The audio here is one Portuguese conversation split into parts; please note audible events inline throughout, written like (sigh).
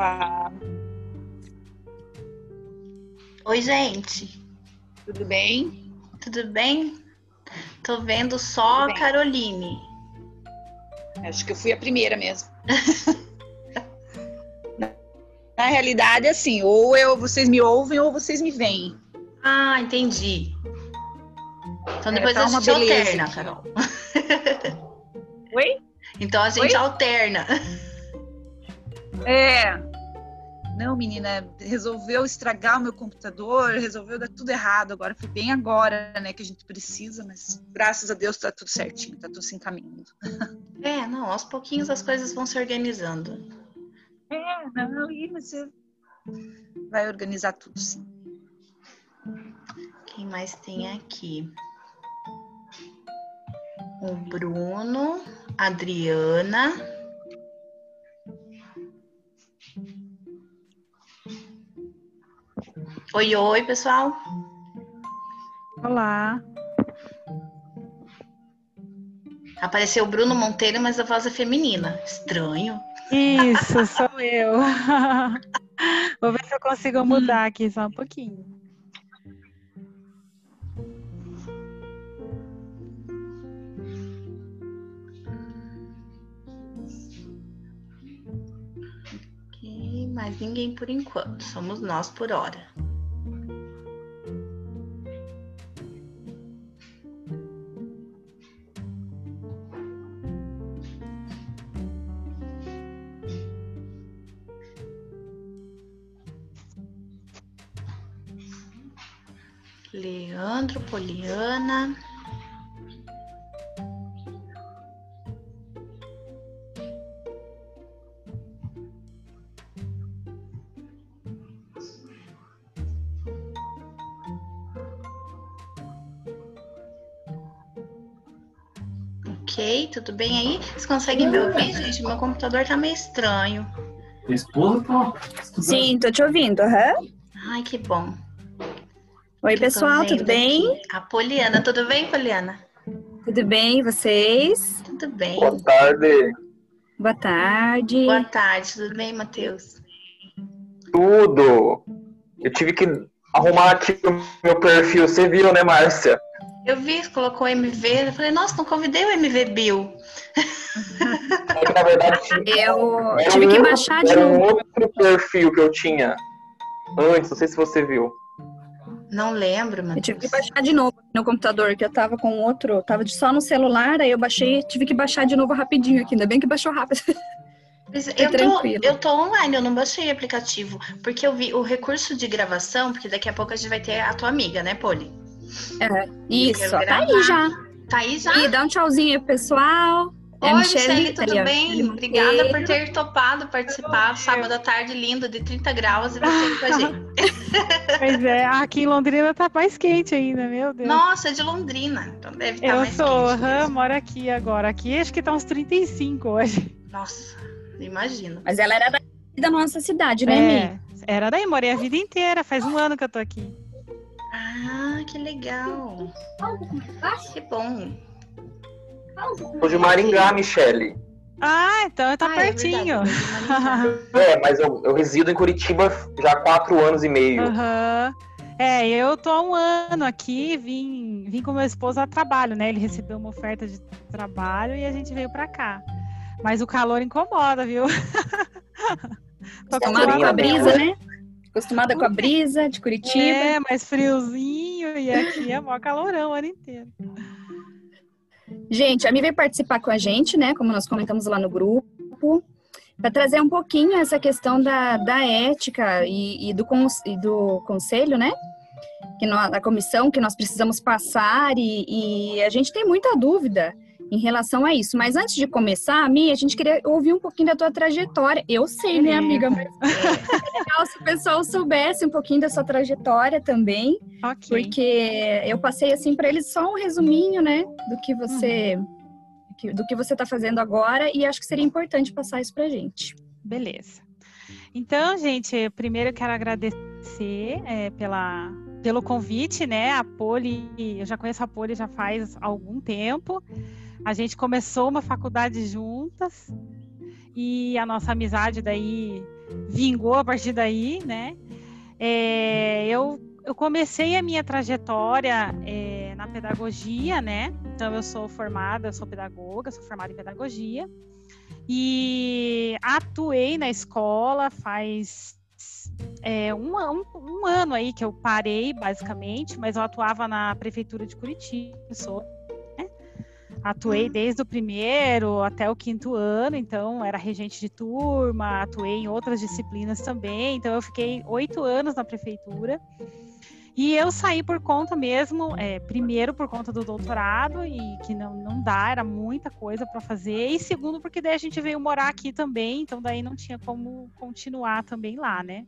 Olá, Oi, gente. tudo bem? Tudo bem? Tô vendo só a. Caroline. Acho que eu fui a primeira mesmo. (laughs) Na- realidade, assim, ou eu, vocês me ouvem ou vocês me veem. Ah, entendi. Então É, depois tá a gente alterna, aqui. Carol. Oi? Então a gente Oi? alterna. É. Menina, resolveu estragar o meu computador, resolveu dar tudo errado. Agora foi bem agora, né, que a gente precisa, mas graças a Deus tá tudo certinho, tá tudo se encaminhando. (laughs) É, não, aos pouquinhos as coisas vão se organizando. É, não, e você vai organizar tudo, sim. Quem mais tem aqui? O Bruno, Adriana. Oi, oi, pessoal. Olá. Apareceu o Bruno Monteiro, mas a voz é feminina. Estranho. Isso, sou eu. (laughs) Vou ver se eu consigo mudar aqui só um pouquinho. Ok, mais ninguém por enquanto. Somos nós por hora. Leandro, Poliana. Ok, tudo bem aí? Vocês conseguem me ouvir, gente? Meu computador tá meio estranho. Esposa tá estudando. Sim, tô te ouvindo, aham. Ai, que bom. Oi, eu pessoal, tudo bem? aqui. A Poliana, tudo bem, Poliana? Tudo bem, vocês? Tudo bem. Boa tarde. Boa tarde. Boa tarde, tudo bem, Matheus? Tudo. Eu tive que arrumar aqui o meu perfil. Você viu, né, Márcia? Eu vi, colocou MV, eu falei, nossa, não convidei o MV Bill. (laughs) É que, na verdade, Eu tive um que baixar de era um novo. outro perfil que eu tinha antes. Não sei se você viu. Não lembro, Eu tive que baixar de novo no computador, que eu tava com outro, tava só no celular, aí eu baixei, tive que baixar de novo rapidinho aqui, ainda bem que baixou rápido. Mas (laughs) Eu tô, eu tô online, eu não baixei aplicativo, porque eu vi o recurso de gravação, porque daqui a pouco a gente vai ter a tua amiga, né, Poli? Isso, quero ó, tá aí já. Tá aí já? E dá um tchauzinho aí, pessoal. É Oi, Michele, Michele, tá tudo bem? Obrigada por ter topado participar. Sábado à tarde lindo, de 30 graus, e você com a gente. (laughs) Pois é, aqui em Londrina tá mais quente ainda, meu Deus. Nossa, é de Londrina, então deve estar eu mais sou, quente aham, mesmo. moro aqui agora. Aqui acho que tá uns 35 hoje. Nossa, imagino. Mas ela era daqui da nossa cidade, né? É, era daí, morei a vida inteira. Faz um ano que eu tô aqui. Ah, que legal. Que bom. Sou de Maringá, Michele. Ah, então tá Ah, é pertinho. verdade, (laughs) É, mas eu, eu resido em Curitiba já há quatro anos e meio. Aham. É, eu tô há um ano aqui, vim, vim com meu esposo a trabalho, né? Ele recebeu uma oferta de trabalho e a gente veio pra cá. Mas o calor incomoda, viu? (laughs) Tô Acostumada com a brisa, né? Acostumada com a brisa de Curitiba. É, mais friozinho e aqui é mó calorão o ano inteiro. Gente, a Mi veio participar com a gente, né? Como nós comentamos lá no grupo, para trazer um pouquinho essa questão da, da ética e, e do, e do conselho, né? Que nós, a comissão que nós precisamos passar e, e a gente tem muita dúvida. Em relação a isso. Mas antes de começar, Mi, a gente queria ouvir um pouquinho da tua trajetória. Eu sei, né, amiga? Mas é legal se o pessoal soubesse um pouquinho da sua trajetória também. Ok. Porque eu passei assim para eles só um resuminho, né, do que você do que você está fazendo agora e acho que seria importante passar isso para gente. Beleza. Então, gente, primeiro eu quero agradecer é, pela, pelo convite, né? A Poli, eu já conheço a Poli já faz algum tempo. A gente começou uma faculdade juntas e a nossa amizade daí vingou a partir daí, né? É, eu, eu comecei a minha trajetória é, na pedagogia, né? Então eu sou formada, sou pedagoga, sou formada em pedagogia e atuei na escola faz é, um, um, um, ano aí que eu parei, basicamente, mas eu atuava na prefeitura de Curitiba, sou Atuei uhum. desde o primeiro até o quinto ano, então era regente de turma, atuei em outras disciplinas também, então eu fiquei oito anos na prefeitura. E eu saí por conta mesmo, é, primeiro por conta do doutorado, e que não, não dá, era muita coisa para fazer, e segundo porque daí a gente veio morar aqui também, então daí não tinha como continuar também lá, né?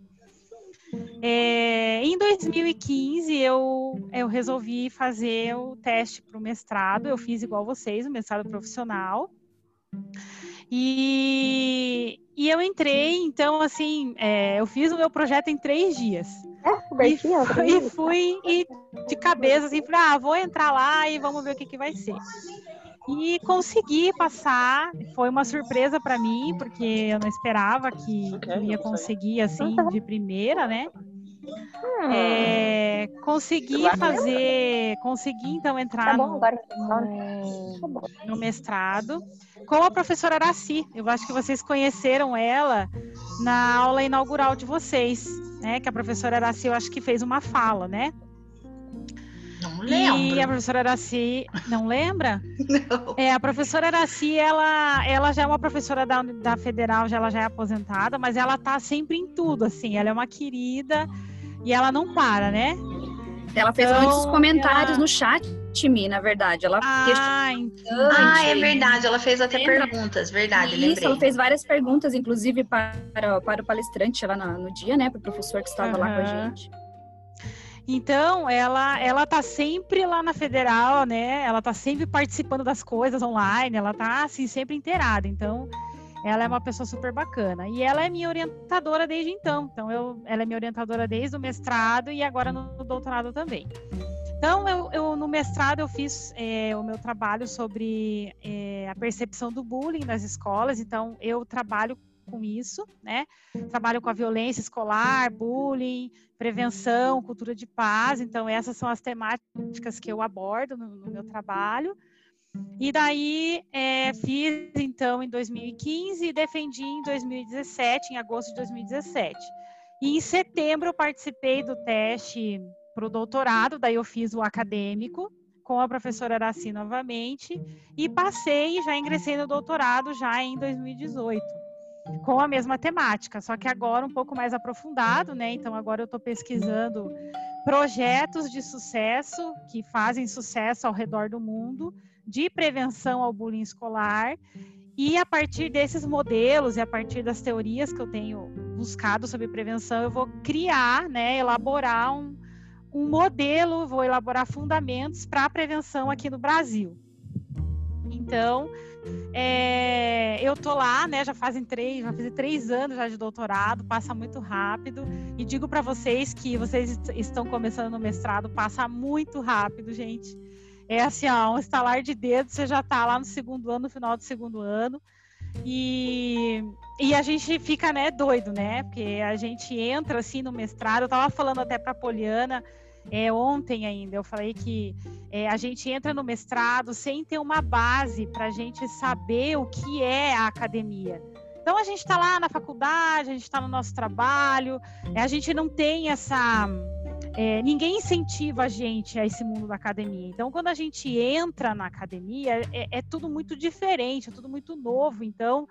É, em 2015, eu, eu resolvi fazer o teste para o mestrado. Eu fiz igual vocês, o mestrado profissional. E, e eu entrei, então, assim, é, eu fiz o meu projeto em três dias. É, e, e fui e de cabeça, assim, falei, ah, vou entrar lá e vamos ver o que, que vai ser. E consegui passar, foi uma surpresa para mim, porque eu não esperava que eu ia conseguir assim de primeira, né? Hum. É, consegui fazer, consegui então entrar tá no, no, no, mestrado com a professora Araci. Eu acho que vocês conheceram ela na aula inaugural de vocês, né? Que a professora Araci, eu acho que fez uma fala, né? Não lembro. E a professora Araci, não lembra? (laughs) Não. É, a professora Araci, ela, ela já é uma professora da, da Federal, já, ela já é aposentada, mas ela tá sempre em tudo, assim, ela é uma querida e ela não para, né? Ela fez então, muitos comentários ela... no chat, Mi, na verdade. Ela ah, então. ah, é verdade. Ela fez até Lembra? perguntas, verdade. Isso, lembrei. ela fez várias perguntas, inclusive para, para o palestrante lá no, no dia, né? Para o professor que estava uhum. lá com a gente. Então, ela ela tá sempre lá na federal, né? Ela tá sempre participando das coisas online, ela tá assim sempre inteirada. Então, ela é uma pessoa super bacana. E ela é minha orientadora desde então. Então, eu, ela é minha orientadora desde o mestrado e agora no doutorado também. Então, eu, eu no mestrado eu fiz é, o meu trabalho sobre é, a percepção do bullying nas escolas. Então, eu trabalho com isso, né? Trabalho com a violência escolar, bullying, prevenção, cultura de paz. Então, essas são as temáticas que eu abordo no, no meu trabalho. E daí é, fiz então em 2015 e defendi em 2017, em agosto de 2017. E em setembro eu participei do teste para o doutorado, daí eu fiz o acadêmico com a professora Araci novamente e passei já ingressei no doutorado já em 2018 com a mesma temática, só que agora um pouco mais aprofundado, né? Então agora eu estou pesquisando projetos de sucesso que fazem sucesso ao redor do mundo de prevenção ao bullying escolar e a partir desses modelos e a partir das teorias que eu tenho buscado sobre prevenção, eu vou criar, né, elaborar um, um modelo, vou elaborar fundamentos para a prevenção aqui no Brasil. Então, é, eu tô lá, né? Já fazem três, já fiz três anos já de doutorado, passa muito rápido. E digo para vocês que vocês estão começando no mestrado, passa muito rápido, gente. É assim, ó, um estalar de dedos, você já está lá no segundo ano, no final do segundo ano. E, e a gente fica, né, doido, né? Porque a gente entra assim no mestrado. Eu estava falando até para Poliana é, ontem ainda. Eu falei que é, a gente entra no mestrado sem ter uma base para a gente saber o que é a academia. Então a gente está lá na faculdade, a gente está no nosso trabalho, é, a gente não tem essa é, ninguém incentiva a gente a esse mundo da academia. Então, quando a gente entra na academia, é, é tudo muito diferente, é tudo muito novo. Então,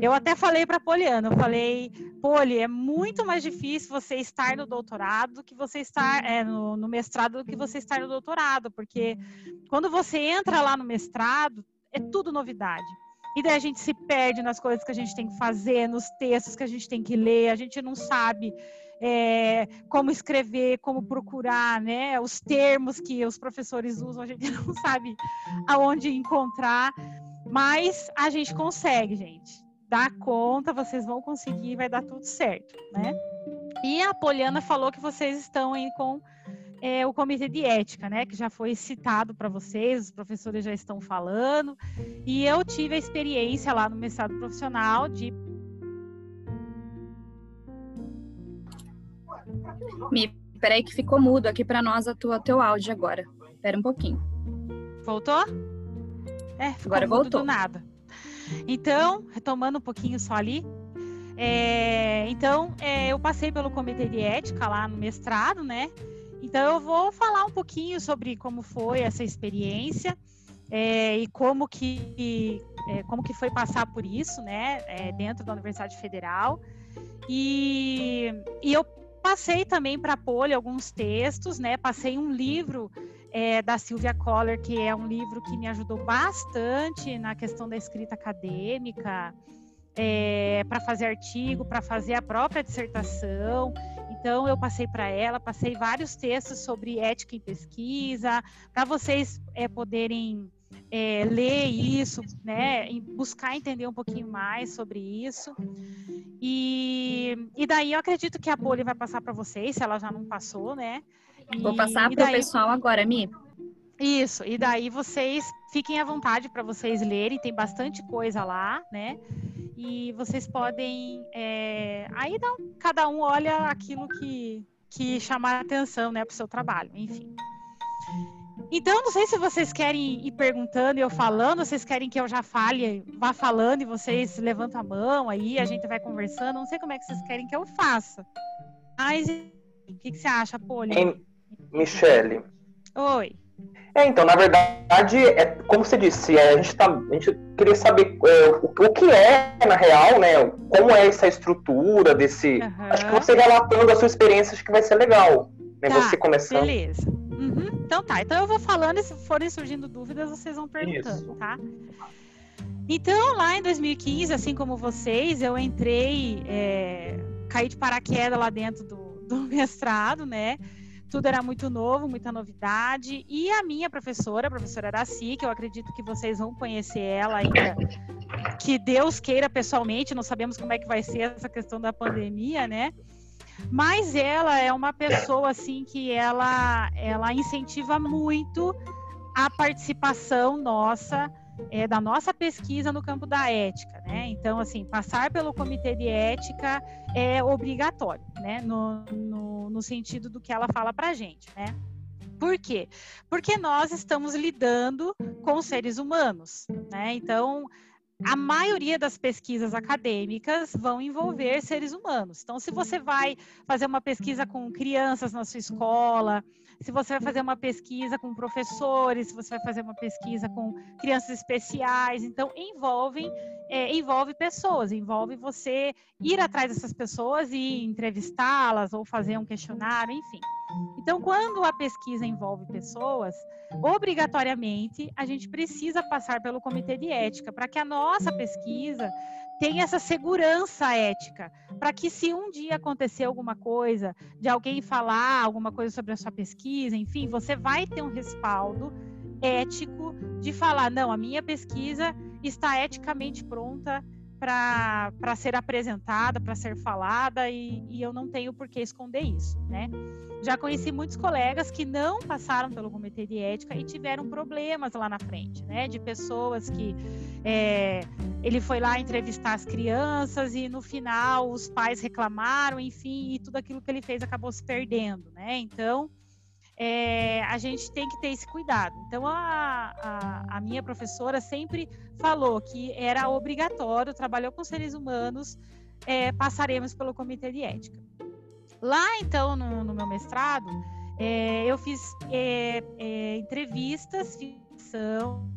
eu até falei para Poliana, eu falei, Poli, é muito mais difícil você estar no doutorado do que você estar é, no, no mestrado do que você estar no doutorado, porque quando você entra lá no mestrado, é tudo novidade. E daí a gente se perde nas coisas que a gente tem que fazer, nos textos que a gente tem que ler, a gente não sabe é, como escrever, como procurar, né? Os termos que os professores usam, a gente (laughs) não sabe aonde encontrar, mas a gente consegue, gente. Dá conta, vocês vão conseguir, vai dar tudo certo, né? E a Poliana falou que vocês estão aí com é, o comitê de ética, né, que já foi citado para vocês, os professores já estão falando, e eu tive a experiência lá no mestrado profissional de Me, peraí que ficou mudo aqui para nós a tua teu áudio agora. Espera um pouquinho. Voltou? É, ficou agora voltou. do nada. Então, retomando um pouquinho só ali, é, então, é, eu passei pelo comitê de ética lá no mestrado, né? Então, eu vou falar um pouquinho sobre como foi essa experiência é, e como que, é, como que foi passar por isso, né? É, dentro da Universidade Federal. E, e eu passei também para a Poli alguns textos, né? Passei um livro é, da Silvia Coller, que é um livro que me ajudou bastante na questão da escrita acadêmica, é, para fazer artigo, para fazer a própria dissertação. Então, eu passei para ela, passei vários textos sobre ética em pesquisa, para vocês é, poderem é, ler isso, né, buscar entender um pouquinho mais sobre isso. E, e daí eu acredito que a Poli vai passar para vocês, se ela já não passou, né? Vou passar para o pessoal agora, Mi. Isso, e daí vocês fiquem à vontade para vocês lerem, tem bastante coisa lá, né? E vocês podem. É, aí não, cada um olha aquilo que, que chamar a atenção, né, para o seu trabalho, enfim. Então, não sei se vocês querem ir perguntando e eu falando, vocês querem que eu já fale, vá falando e vocês levantam a mão aí, a gente vai conversando. Não sei como é que vocês querem que eu faça. Mas, o que, que você acha, Poli? Michele. Oi. É, então, na verdade, é como você disse, é, a, gente tá, a gente queria saber é, o, o, que é, na real, né? Como é essa estrutura desse. Uhum. Acho que você relatando a sua experiência, acho que vai ser legal. Né? Tá, você começando. Beleza. Uhum. Então tá, então eu vou falando e se forem surgindo dúvidas, vocês vão perguntando, Isso. tá? Então, lá em 2015, assim como vocês, eu entrei, é, caí de paraquedas lá dentro do, do (laughs) mestrado, né? Tudo era muito novo, muita novidade. E a minha professora, a professora Araci, que eu acredito que vocês vão conhecer ela ainda, que Deus queira pessoalmente, não sabemos como é que vai ser essa questão da pandemia, né? Mas ela é uma pessoa assim que ela ela incentiva muito a participação nossa é, da nossa pesquisa no campo da ética, né? Então, assim, passar pelo comitê de ética é obrigatório, né? No, no, no sentido do que ela fala para gente, né? Por quê? Porque nós estamos lidando com seres humanos, né? Então, a maioria das pesquisas acadêmicas vão envolver seres humanos. Então, se você vai fazer uma pesquisa com crianças na sua escola, se você vai fazer uma pesquisa com professores, se você vai fazer uma pesquisa com crianças especiais, então envolvem é, envolve pessoas, envolve você ir atrás dessas pessoas e entrevistá-las ou fazer um questionário, enfim. Então, quando a pesquisa envolve pessoas, obrigatoriamente a gente precisa passar pelo comitê de ética para que a nossa pesquisa tenha essa segurança ética, para que se um dia acontecer alguma coisa, de alguém falar alguma coisa sobre a sua pesquisa, enfim, você vai ter um respaldo ético de falar, não, a minha pesquisa está eticamente pronta para ser apresentada, para ser falada, e, e, eu não tenho por que esconder isso, né? Já conheci muitos colegas que não passaram pelo comitê de ética e tiveram problemas lá na frente, né? De pessoas que é, ele foi lá entrevistar as crianças e no final os pais reclamaram, enfim, e tudo aquilo que ele fez acabou se perdendo, né? Então, é, a gente tem que ter esse cuidado. Então, a, a, a, minha professora sempre falou que era obrigatório, trabalhou com seres humanos, é, passaremos pelo comitê de ética. Lá, então, no, no meu mestrado, é, eu fiz entrevistas, ficção,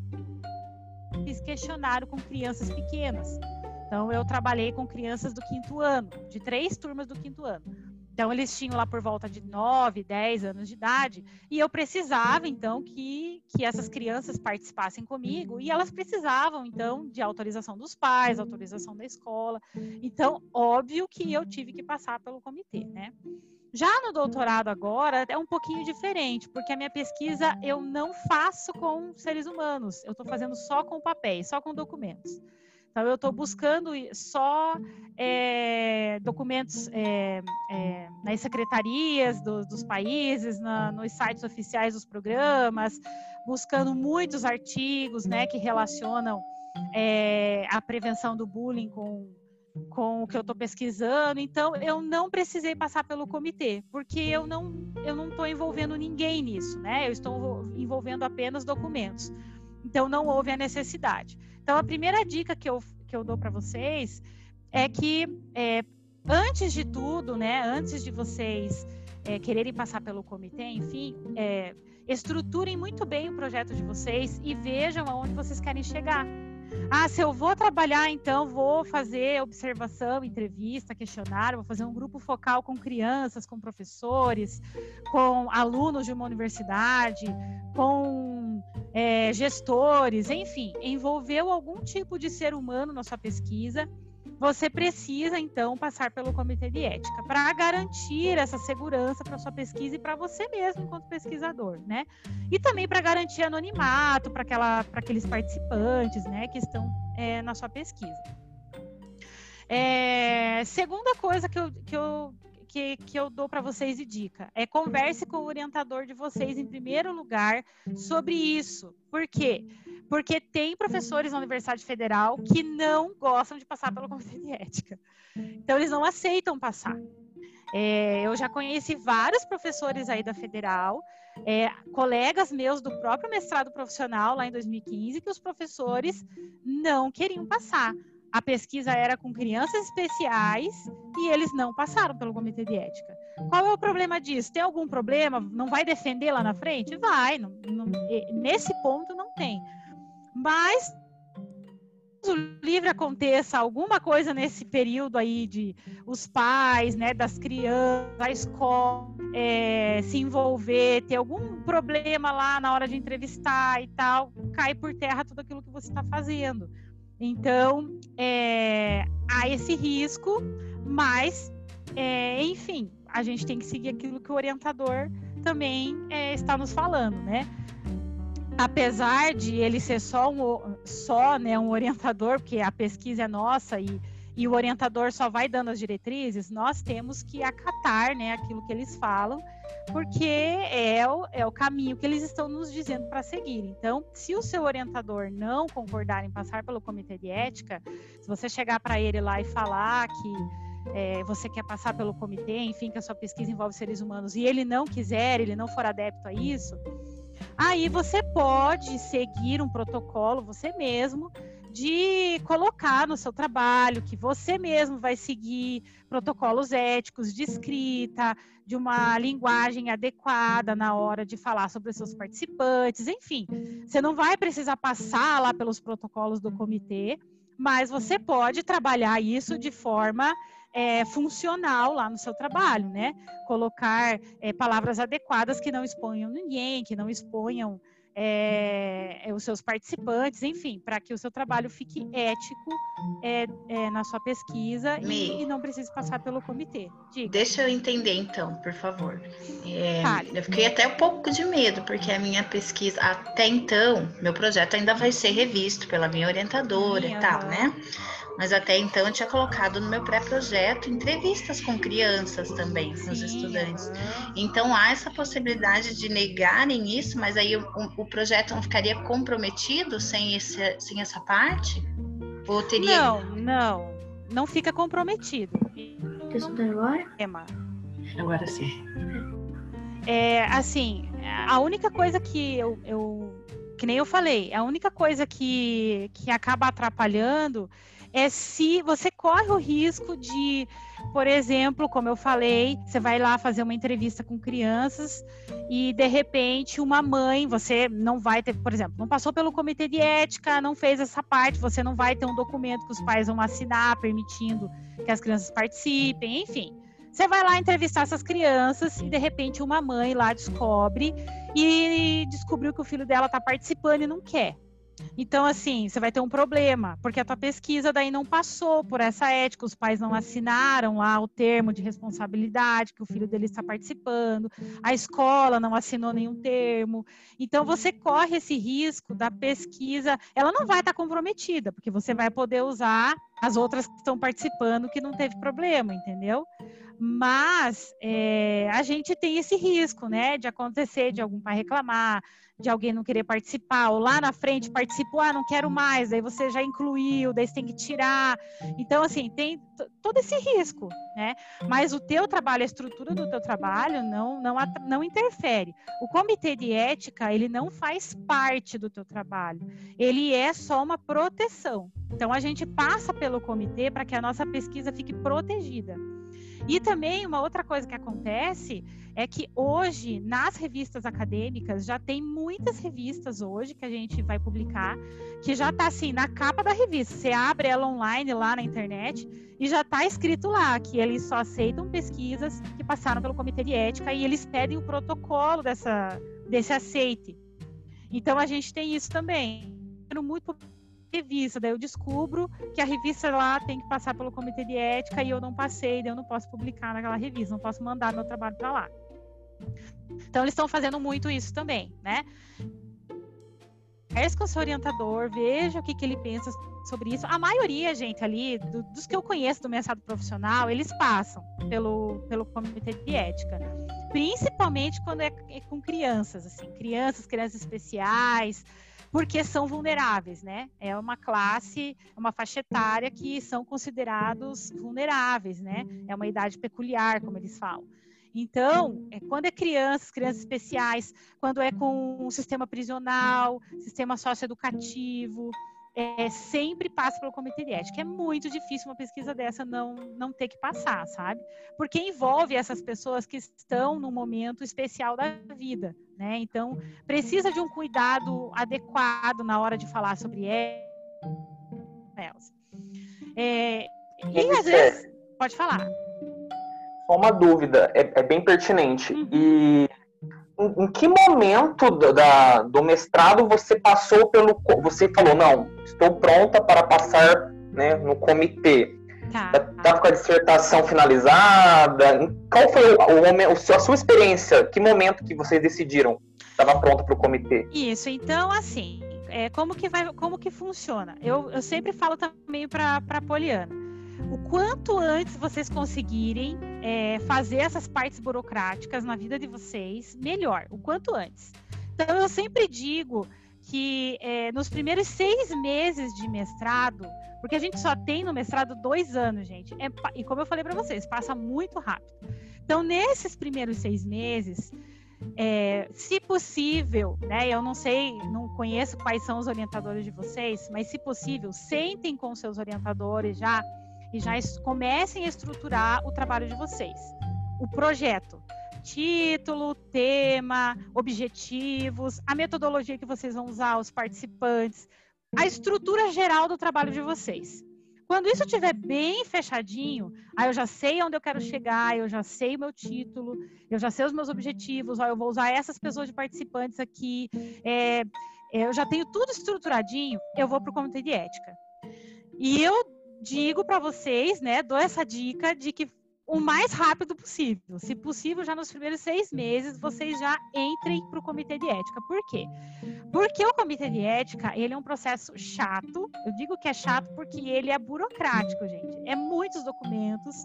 fiz questionário com crianças pequenas. Então, eu trabalhei com crianças do quinto ano, de três turmas do quinto ano. Então, eles tinham lá por volta de 9, 10 anos de idade, e eu precisava, então, que, que essas crianças participassem comigo, e elas precisavam, então, de autorização dos pais, autorização da escola. Então, óbvio que eu tive que passar pelo comitê, né? Já no doutorado agora é um pouquinho diferente, porque a minha pesquisa eu não faço com seres humanos, eu estou fazendo só com papéis, só com documentos. Então, eu estou buscando só é, documentos é, é, nas secretarias do, dos países, na, nos sites oficiais dos programas, buscando muitos artigos né, que relacionam a prevenção do bullying com, com o que eu estou pesquisando. Então, eu não precisei passar pelo comitê, porque eu não estou envolvendo ninguém nisso, né? Eu estou envolvendo apenas documentos. Então, não houve a necessidade. Então, a primeira dica que eu, que eu dou para vocês é que, é, antes de tudo, né, antes de vocês é, quererem passar pelo comitê, enfim, é, estruturem muito bem o projeto de vocês e vejam aonde vocês querem chegar. Ah, se eu vou trabalhar, então vou fazer observação, entrevista, questionário, vou fazer um grupo focal com crianças, com professores, com alunos de uma universidade, com é, gestores, enfim, envolveu algum tipo de ser humano na sua pesquisa, você precisa então passar pelo comitê de ética para garantir essa segurança para sua pesquisa e para você mesmo enquanto pesquisador, né? E também para garantir anonimato para aqueles participantes, né, que estão é, na sua pesquisa. É, segunda coisa que eu, que eu que, que eu dou para vocês de dica é converse com o orientador de vocês em primeiro lugar sobre isso. Por quê? Porque tem professores na Universidade Federal que não gostam de passar pelo comitê de ética. Então, eles não aceitam passar. É, eu já conheci vários professores aí da Federal, é, colegas meus do próprio mestrado profissional lá em 2015, que os professores não queriam passar a pesquisa era com crianças especiais e eles não passaram pelo comitê de ética. Qual é o problema disso? Tem algum problema? Não vai defender lá na frente? Vai. Não, não, nesse ponto não tem. Mas o livre aconteça alguma coisa nesse período aí de os pais, né, das crianças, a escola é, se envolver, ter algum problema lá na hora de entrevistar e tal, cai por terra tudo aquilo que você está fazendo. Então, é, há esse risco, mas, é, enfim, a gente tem que seguir aquilo que o orientador também é, está nos falando, né? Apesar de ele ser só um, só, né, um orientador, porque a pesquisa é nossa e e o orientador só vai dando as diretrizes, nós temos que acatar né, aquilo que eles falam, porque é o, é o caminho que eles estão nos dizendo para seguir. Então, se o seu orientador não concordar em passar pelo comitê de ética, se você chegar para ele lá e falar que é, você quer passar pelo comitê, enfim, que a sua pesquisa envolve seres humanos, e ele não quiser, ele não for adepto a isso, aí você pode seguir um protocolo você mesmo de colocar no seu trabalho que você mesmo vai seguir protocolos éticos de escrita, de uma linguagem adequada na hora de falar sobre os seus participantes, enfim. Você não vai precisar passar lá pelos protocolos do comitê, mas você pode trabalhar isso de forma é, funcional lá no seu trabalho, né? Colocar é, palavras adequadas que não exponham ninguém, que não exponham é, os seus participantes, enfim, para que o seu trabalho fique ético é, é, na sua pesquisa e, e, não precise passar pelo comitê. Diga. Deixa eu entender então, por favor. eu fiquei até um pouco de medo, porque a minha pesquisa, até então, meu projeto ainda vai ser revisto pela minha orientadora Sim, e tal, né? Mas até então eu tinha colocado no meu pré-projeto entrevistas com crianças também, com os estudantes. Então há essa possibilidade de negarem isso, mas aí o, o projeto não ficaria comprometido sem, esse, sem essa parte? Ou teria. Não, não. Não fica comprometido. Quer estudar agora? Emma. Agora sim. É, assim, a única coisa que eu, eu que nem eu falei, a única coisa que, que acaba atrapalhando é se você corre o risco de, por exemplo, como eu falei, você vai lá fazer uma entrevista com crianças e de repente uma mãe, você não vai ter, por exemplo, não passou pelo comitê de ética, não fez essa parte, você não vai ter um documento que os pais vão assinar permitindo que as crianças participem, enfim. Você vai lá entrevistar essas crianças e de repente uma mãe lá descobre e descobriu que o filho dela está participando e não quer. Então, assim, você vai ter um problema, porque a tua pesquisa daí não passou por essa ética, os pais não assinaram lá o termo de responsabilidade que o filho dele está participando, a escola não assinou nenhum termo. Então, você corre esse risco da pesquisa, ela não vai estar comprometida, porque você vai poder usar as outras que estão participando que não teve problema, entendeu? Mas é, a gente tem esse risco, né, de acontecer, de algum pai reclamar, de alguém não querer participar, ou lá na frente participou, ah, não quero mais, aí você já incluiu, daí você tem que tirar. Então, assim, tem todo esse risco, né? Mas o teu trabalho, a estrutura do teu trabalho não, não, não interfere. O comitê de ética, ele não faz parte do teu trabalho, ele é só uma proteção. Então, a gente passa pelo comitê para que a nossa pesquisa fique protegida. E também uma outra coisa que acontece é que hoje nas revistas acadêmicas já tem muitas revistas hoje que a gente vai publicar que já está assim na capa da revista. Você abre ela online lá na internet e já está escrito lá que eles só aceitam pesquisas que passaram pelo comitê de ética e eles pedem o protocolo dessa desse aceite. Então a gente tem isso também. Muito revista, daí eu descubro que a revista lá tem que passar pelo comitê de ética e eu não passei, daí eu não posso publicar naquela revista, não posso mandar meu trabalho para lá. Então eles estão fazendo muito isso também, né? Converse com seu orientador, veja o que, que ele pensa sobre isso. A maioria, gente, ali, do, dos que eu conheço do mestrado profissional, eles passam pelo, pelo comitê de ética. Principalmente quando é, é com crianças, assim, crianças, crianças especiais, porque são vulneráveis, né? É uma classe, uma faixa etária que são considerados vulneráveis, né? É uma idade peculiar, como eles falam. Então, é, quando é crianças, crianças especiais, quando é com um sistema prisional, sistema socioeducativo, é, sempre passa pelo comitê de ética. É muito difícil uma pesquisa dessa não, não ter que passar, sabe? Porque envolve essas pessoas que estão num momento especial da vida, né? Então, precisa de um cuidado adequado na hora de falar sobre elas. É, e às vezes, pode falar. Só uma dúvida, é, é bem pertinente. Uhum. E em, que momento do, da, do mestrado você passou pelo. Você falou, não, estou pronta para passar né, no comitê. Tá. Estava com a dissertação finalizada? Qual foi o, momento, a sua experiência? Que momento que vocês decidiram? Estava pronta para o comitê? Isso, então assim, é, como que vai, como que funciona? Eu, eu sempre falo também para a Poliana o quanto antes vocês conseguirem é, fazer essas partes burocráticas na vida de vocês, melhor, o quanto antes. Então, eu sempre digo que é, nos primeiros seis meses de mestrado, porque a gente só tem no mestrado dois anos, gente, é, e como eu falei para vocês, passa muito rápido. Então, nesses primeiros seis meses, é, se possível, né? Eu não sei, não conheço quais são os orientadores de vocês, mas se possível, sentem com seus orientadores já e já comecem a estruturar o trabalho de vocês. O projeto, título, tema, objetivos, a metodologia que vocês vão usar, os participantes, a estrutura geral do trabalho de vocês. Quando isso estiver bem fechadinho, aí eu já sei onde eu quero chegar, eu já sei o meu título, eu já sei os meus objetivos, ó, eu vou usar essas pessoas de participantes aqui, é, eu já tenho tudo estruturadinho, eu vou para o comitê de ética. E eu digo para vocês, né, dou essa dica de que o mais rápido possível, se possível, já nos primeiros seis meses, vocês já entrem para o comitê de ética. Por quê? Porque o comitê de ética, ele é um processo chato. Eu digo que é chato porque ele é burocrático, gente. É muitos documentos.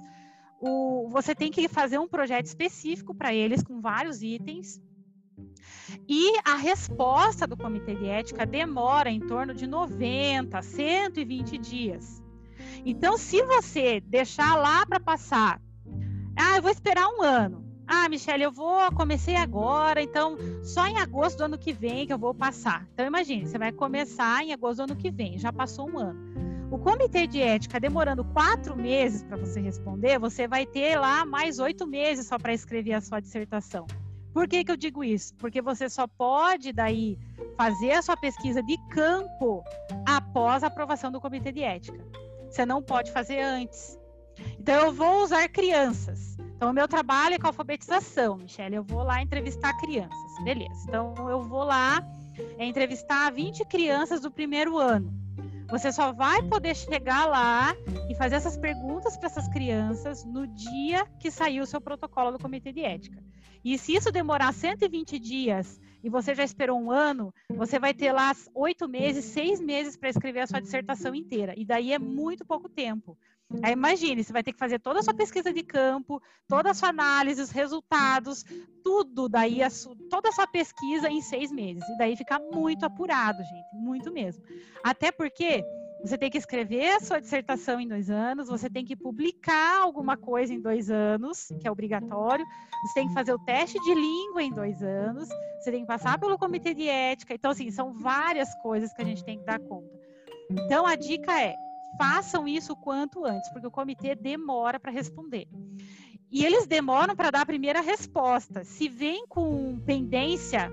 O, você tem que fazer um projeto específico para eles, com vários itens. E a resposta do comitê de ética demora em torno de 90, 120 dias. Então, se você deixar lá para passar, ah, eu vou esperar um ano. Ah, Michelle, eu vou, comecei agora, então só em agosto do ano que vem que eu vou passar. Então, imagine, você vai começar em agosto do ano que vem, já passou um ano. O comitê de ética demorando quatro meses para você responder, você vai ter lá mais oito meses só para escrever a sua dissertação. Por que, que eu digo isso? Porque você só pode daí fazer a sua pesquisa de campo após a aprovação do comitê de ética. Você não pode fazer antes. Então, eu vou usar crianças. Então, o meu trabalho é com alfabetização, Michelle. Eu vou lá entrevistar crianças. Beleza. Então, eu vou lá é, entrevistar 20 crianças do primeiro ano. Você só vai poder chegar lá e fazer essas perguntas para essas crianças no dia que sair o seu protocolo do Comitê de Ética. E se isso demorar 120 dias e você já esperou um ano, você vai ter lá oito meses, seis meses para escrever a sua dissertação inteira. E daí é muito pouco tempo. Aí imagine, você vai ter que fazer toda a sua pesquisa de campo, toda a sua análise, os resultados, tudo daí, a toda a sua pesquisa em seis meses. E daí fica muito apurado, gente, muito mesmo. Até porque você tem que escrever a sua dissertação em dois anos, você tem que publicar alguma coisa em dois anos, que é obrigatório, você tem que fazer o teste de língua em dois anos, você tem que passar pelo comitê de ética. Então, assim, são várias coisas que a gente tem que dar conta. Então, a dica é: façam isso o quanto antes, porque o comitê demora para responder. E eles demoram para dar a primeira resposta. Se vem com pendência,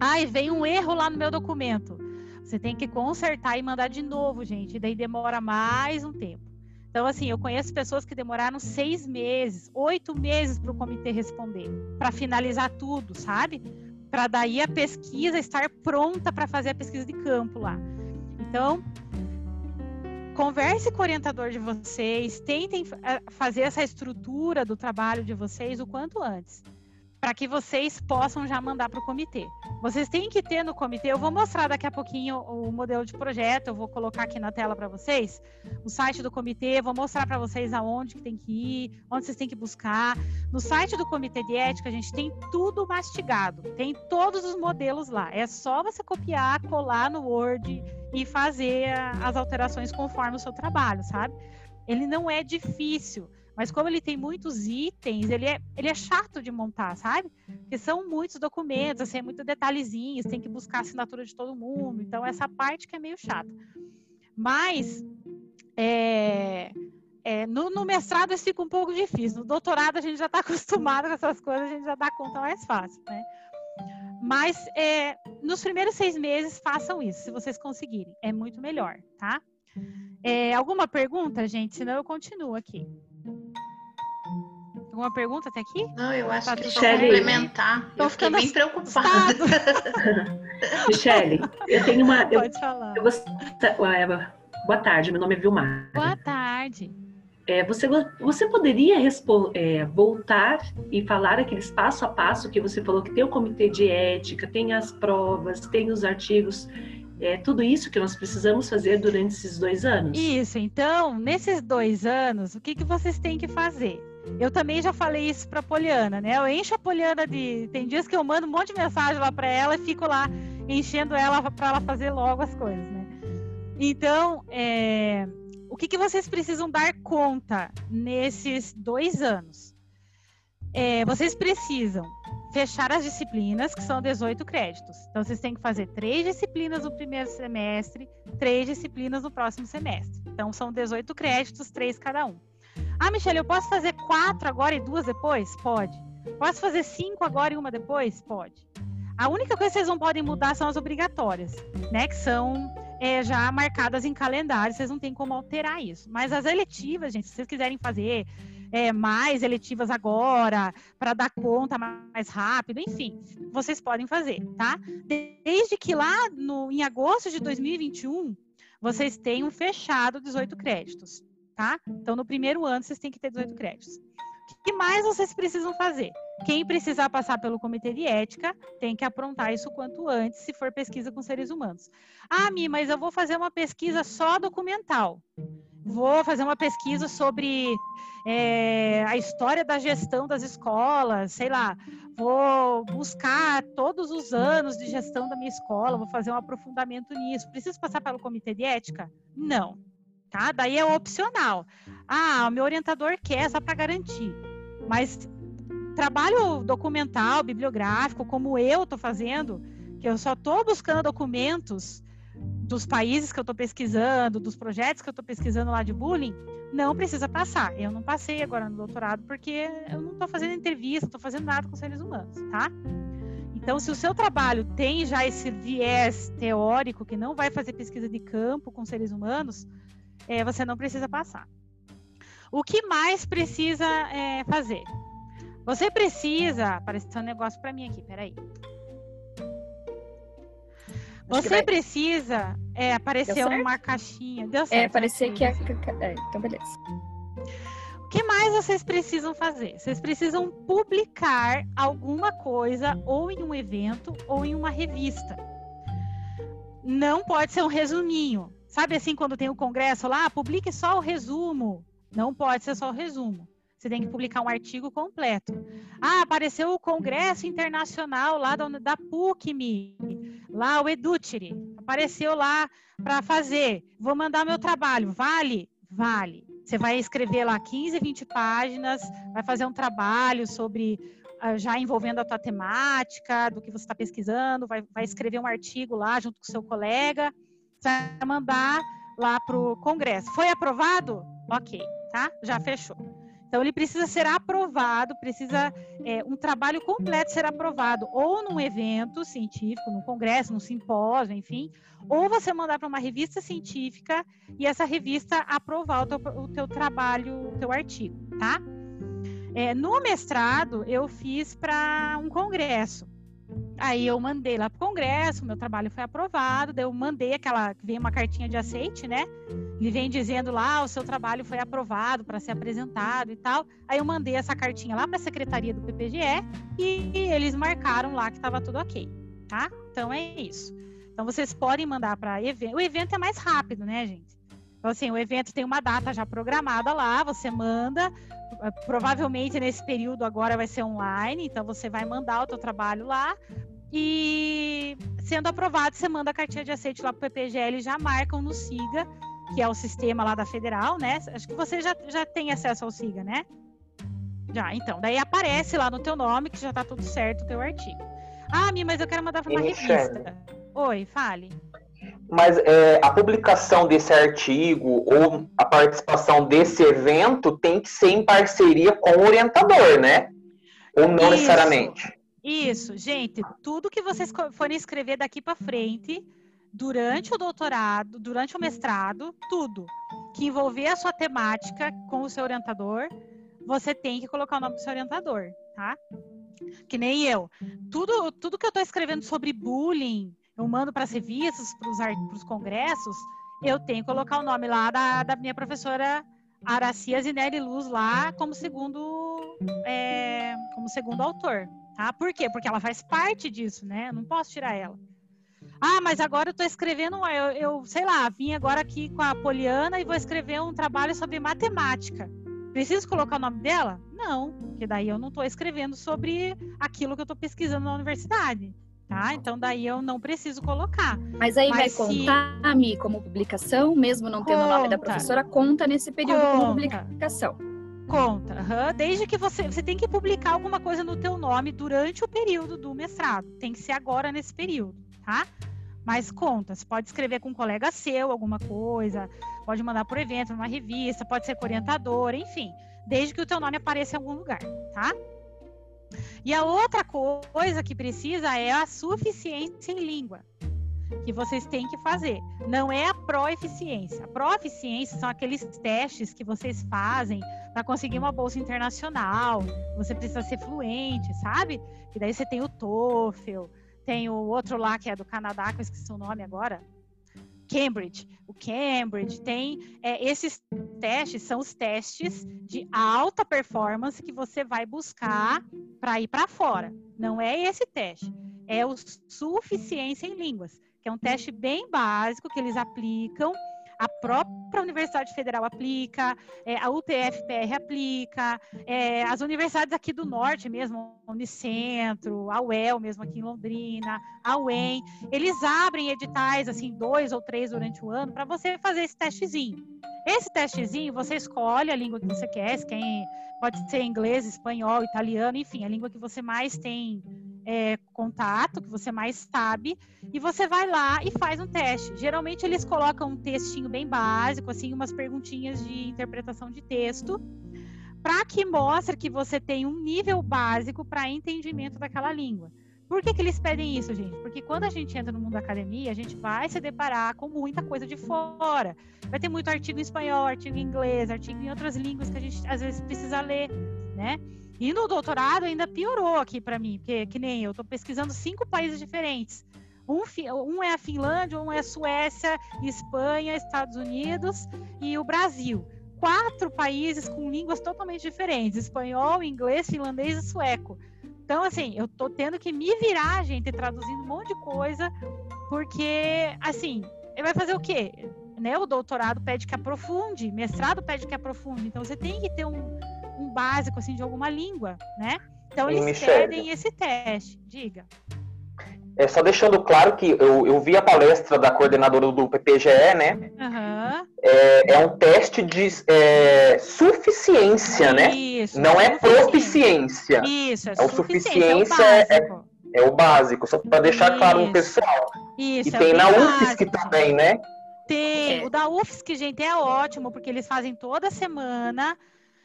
ai, vem um erro lá no meu documento você tem que consertar e mandar de novo, gente. E daí demora mais um tempo. Então, assim, eu conheço pessoas que demoraram seis meses, oito meses para o comitê responder, para finalizar tudo, sabe? Para daí a pesquisa estar pronta para fazer a pesquisa de campo lá. Então, converse com o orientador de vocês, tentem eh, fazer essa estrutura do trabalho de vocês o quanto antes para que vocês possam já mandar para o comitê. Vocês têm que ter no comitê, eu vou mostrar daqui a pouquinho o modelo de projeto, eu vou colocar aqui na tela para vocês, o site do comitê, vou mostrar para vocês aonde que tem que ir, onde vocês têm que buscar. No site do comitê de ética, a gente tem tudo mastigado, tem todos os modelos lá. É só você copiar, colar no Word e fazer as alterações conforme o seu trabalho, sabe? Ele não é difícil. Mas como ele tem muitos itens, ele é, ele é chato de montar, sabe? Porque são muitos documentos, assim, é muito detalhezinhos, tem que buscar a assinatura de todo mundo. Então, essa parte que é meio chata. Mas é, é, no, no, mestrado isso fica um pouco difícil. No doutorado a gente já está (laughs) acostumado com essas coisas, a gente já dá conta mais fácil, né? Mas é, nos primeiros seis meses façam isso, se vocês conseguirem. É muito melhor, tá? É, alguma pergunta, gente? Senão eu continuo aqui. Alguma pergunta até aqui? Não, eu acho tá que só complementar. Eu fiquei bem preocupada. Michele, eu tenho uma. Eu, Pode falar. Eu gost... Boa tarde, meu nome é Vilmar. Boa tarde. É, você, você poderia é, voltar e falar aqueles passo a passo que você falou que tem o comitê de ética, tem as provas, tem os artigos é tudo isso que nós precisamos fazer durante esses dois anos. Isso, então, nesses dois anos, o que, que vocês têm que fazer? Eu também já falei isso para Poliana, né? Eu encho a Poliana de. Tem dias que eu mando um monte de mensagem lá para ela e fico lá enchendo ela para ela fazer logo as coisas, né? Então, é... o que, que vocês precisam dar conta nesses dois anos? É, vocês precisam fechar as disciplinas, que são 18 créditos. Então, vocês têm que fazer três disciplinas no primeiro semestre, três disciplinas no próximo semestre. Então, são 18 créditos, três cada um. Ah, Michelle, eu posso fazer quatro agora e duas depois? Pode. Posso fazer cinco agora e uma depois? Pode. A única coisa que vocês não podem mudar são as obrigatórias, né? Que são é, já marcadas em calendário, vocês não têm como alterar isso. Mas as eletivas, gente, se vocês quiserem fazer é, mais eletivas agora, para dar conta mais rápido, enfim, vocês podem fazer, tá? Desde que lá no, em agosto de 2021, vocês tenham fechado 18 créditos, tá? Então, no primeiro ano, vocês têm que ter 18 créditos. O que mais vocês precisam fazer? Quem precisar passar pelo comitê de ética tem que aprontar isso quanto antes, se for pesquisa com seres humanos. Ah, Mi, mas eu vou fazer uma pesquisa só documental. Vou fazer uma pesquisa sobre é, a história da gestão das escolas, sei lá, vou buscar todos os anos de gestão da minha escola, vou fazer um aprofundamento nisso. Preciso passar pelo comitê de ética? Não. Tá? Daí é opcional. Ah, o meu orientador quer só para garantir. Mas trabalho documental, bibliográfico, como eu estou fazendo, que eu só estou buscando documentos dos países que eu estou pesquisando, dos projetos que eu estou pesquisando lá de bullying, não precisa passar. Eu não passei agora no doutorado porque eu não estou fazendo entrevista, estou fazendo nada com seres humanos, tá? Então, se o seu trabalho tem já esse viés teórico, que não vai fazer pesquisa de campo com seres humanos, é, você não precisa passar. O que mais precisa é, fazer? Você precisa. Apareceu um negócio para mim aqui, peraí. Você vai... precisa. É, apareceu uma caixinha. Deu é, certo. É, aparecer que é. é. Então, beleza. O que mais vocês precisam fazer? Vocês precisam publicar alguma coisa ou em um evento ou em uma revista. Não pode ser um resuminho. Sabe assim, quando tem o um congresso lá, publique só o resumo. Não pode ser só o resumo. Você tem que publicar um artigo completo. Ah, apareceu o Congresso Internacional lá da, da PUC-me, lá o Edutiri. Apareceu lá para fazer. Vou mandar meu trabalho. Vale? Vale. Você vai escrever lá 15, 20 páginas, vai fazer um trabalho sobre ah, já envolvendo a tua temática, do que você está pesquisando, vai, vai escrever um artigo lá junto com o seu colega, você vai mandar lá para o Congresso. Foi aprovado? Ok, tá? Já fechou. Então, ele precisa ser aprovado, precisa é, um trabalho completo ser aprovado, ou num evento científico, num congresso, num simpósio, enfim, ou você mandar para uma revista científica e essa revista aprovar o teu, o teu trabalho, o teu artigo, tá? É, no mestrado, eu fiz para um congresso. Aí eu mandei lá pro congresso, meu trabalho foi aprovado, daí eu mandei aquela, veio uma cartinha de aceite, né? Ele vem dizendo lá, o seu trabalho foi aprovado para ser apresentado e tal. Aí eu mandei essa cartinha lá para a secretaria do PPGE e eles marcaram lá que estava tudo ok, tá? Então é isso. Então vocês podem mandar para evento. O evento é mais rápido, né, gente? Então assim, o evento tem uma data já programada lá, você manda, provavelmente nesse período agora vai ser online, então você vai mandar o teu trabalho lá e sendo aprovado, você manda a cartinha de aceite lá para o PPGL, já marcam no SIGA, que é o sistema lá da Federal, né? Acho que você já, já tem acesso ao SIGA, né? Já, então. Daí aparece lá no teu nome que já tá tudo certo o teu artigo. Ah, Mi, mas eu quero mandar para uma revista. Oi, fale. Mas é, a publicação desse artigo ou a participação desse evento tem que ser em parceria com o orientador, né? Ou não Isso. necessariamente? Isso, gente, tudo que vocês forem escrever daqui para frente, durante o doutorado, durante o mestrado, tudo que envolver a sua temática com o seu orientador, você tem que colocar o nome do seu orientador, tá? Que nem eu. Tudo, tudo que eu estou escrevendo sobre bullying, eu mando para as revistas, para os congressos, eu tenho que colocar o nome lá da, da minha professora Aracia Zinelli Luz lá como segundo, é, como segundo autor. Tá? Por quê? Porque ela faz parte disso, né? Eu não posso tirar ela. Ah, mas agora eu estou escrevendo, eu, eu, sei lá, vim agora aqui com a Poliana e vou escrever um trabalho sobre matemática. Preciso colocar o nome dela? Não, porque daí eu não estou escrevendo sobre aquilo que eu estou pesquisando na universidade. Tá? Então daí eu não preciso colocar. Mas aí Mas vai se... contar, Mi, como publicação, mesmo não tendo o nome da professora, conta nesse período conta. como publicação. Conta, uhum. desde que você você tem que publicar alguma coisa no teu nome durante o período do mestrado. Tem que ser agora nesse período, tá? Mas conta, você pode escrever com um colega seu alguma coisa, pode mandar por evento, numa revista, pode ser com orientador, enfim, desde que o teu nome apareça em algum lugar, tá? E a outra coisa que precisa é a suficiência em língua que vocês têm que fazer. Não é a proeficiência. A proeficiência são aqueles testes que vocês fazem para conseguir uma bolsa internacional. Você precisa ser fluente, sabe? E daí você tem o TOEFL, tem o outro lá que é do Canadá, que eu esqueci o nome agora. Cambridge, o Cambridge tem é, esses testes são os testes de alta performance que você vai buscar para ir para fora. Não é esse teste, é o suficiência em línguas que é um teste bem básico que eles aplicam. A própria Universidade Federal aplica, é, a UTF-PR aplica, é, as universidades aqui do norte mesmo, Unicentro, a UEL mesmo aqui em Londrina, a UEM, eles abrem editais, assim, dois ou três durante o ano, para você fazer esse testezinho. Esse testezinho, você escolhe a língua que você quer, se quer pode ser inglês, espanhol, italiano, enfim, a língua que você mais tem é, contato, que você mais sabe, e você vai lá e faz um teste. Geralmente eles colocam um textinho bem básico, assim, umas perguntinhas de interpretação de texto, para que mostre que você tem um nível básico para entendimento daquela língua. Por que, que eles pedem isso, gente? Porque quando a gente entra no mundo da academia, a gente vai se deparar com muita coisa de fora. Vai ter muito artigo em espanhol, artigo em inglês, artigo em outras línguas que a gente às vezes precisa ler né? E no doutorado ainda piorou aqui para mim, porque que nem eu estou pesquisando cinco países diferentes. Um, um, é a Finlândia, um é a Suécia, Espanha, Estados Unidos e o Brasil. Quatro países com línguas totalmente diferentes: espanhol, inglês, finlandês e sueco. Então, assim, eu tô tendo que me virar, gente, traduzindo um monte de coisa, porque, assim, ele vai fazer o quê? Né? O doutorado pede que aprofunde, mestrado pede que aprofunde. Então, você tem que ter um, um básico, assim, de alguma língua, né? Então, eles pedem esse teste. Diga. É, só deixando claro que eu, eu vi a palestra da coordenadora do PPGE, né? Uhum. É, é, um teste de é, suficiência, né? Isso, Não é proficiência. Isso, é, é o suficiência é, é, é, o básico, só para deixar claro no pessoal. Isso, e tem na UFSC também, né? Tem. O da UFSC, gente, é ótimo, porque eles fazem toda semana.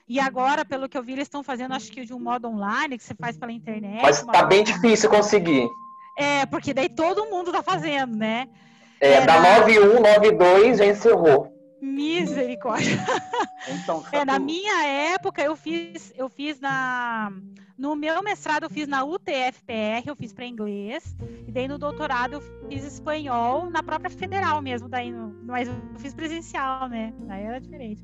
E agora, pelo que eu vi, eles estão fazendo, acho que de um modo online, que você faz pela internet. Mas tá bem difícil conseguir. É, porque daí todo mundo tá fazendo, né? É, é da 91, 92 já encerrou. Misericórdia. (laughs) Então, é, na minha época eu fiz, eu fiz na no meu mestrado eu fiz na UTFPR, eu fiz para inglês, e daí no doutorado eu fiz espanhol na própria federal mesmo, daí no, mas eu fiz presencial, né? Daí era diferente.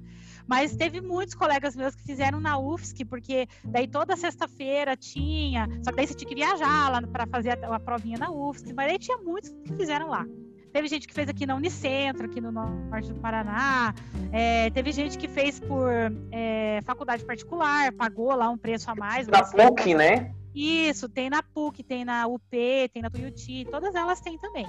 Mas teve muitos colegas meus que fizeram na UFSC, porque daí toda sexta-feira tinha, só que daí você tinha que viajar lá para fazer a, a provinha na UFSC, mas daí tinha muitos que fizeram lá. Teve gente que fez aqui na Unicentro, aqui no norte do Paraná. É, teve gente que fez por é, faculdade particular, pagou lá um preço a mais. Na PUC, né? Isso, tem na PUC, tem na UP, tem na Tuiuti, todas elas têm também.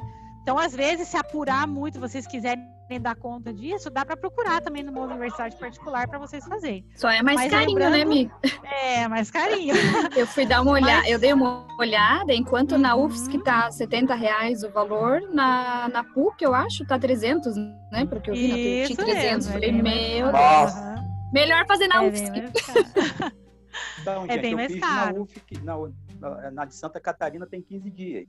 Então, às vezes, se apurar muito, vocês quiserem dar conta disso, dá para procurar também numa universidade particular para vocês fazerem. Só é mais Mas carinho, né, Mi? É, mais carinho. (laughs) eu fui dar uma olhada, Mas... eu dei uma olhada, enquanto uhum. na UFSC tá 70 reais o valor, na, na PUC, eu acho, tá 300, né? Porque eu vi Isso na PUC 300. Falei, meu Deus. Melhor fazer na é UFSC. (laughs) então, é gente, bem eu mais fiz caro. na UFSC, na, na de Santa Catarina tem 15 dias.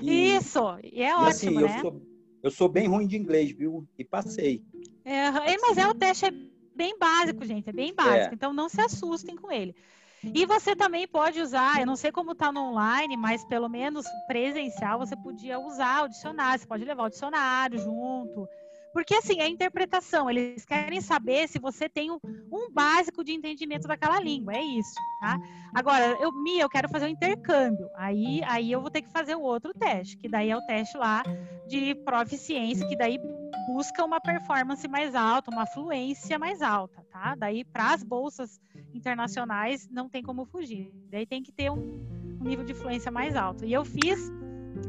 E, Isso, e é e assim, ótimo, assim, né? Eu sou, eu sou bem ruim de inglês, viu? E passei. É, mas é o teste é bem básico, gente, é bem básico. É. Então não se assustem com ele. E você também pode usar, eu não sei como está no online, mas pelo menos presencial você podia usar o dicionário, você pode levar o dicionário junto. Porque, assim, é interpretação. Eles querem saber se você tem um, um, básico de entendimento daquela língua. É isso, tá? Agora, eu, Mia, eu quero fazer um intercâmbio. Aí, aí eu vou ter que fazer o outro teste, que daí é o teste lá de proficiência, que daí busca uma performance mais alta, uma fluência mais alta, tá? Daí, para as bolsas internacionais, não tem como fugir. Daí tem que ter um, um nível de fluência mais alto. E eu fiz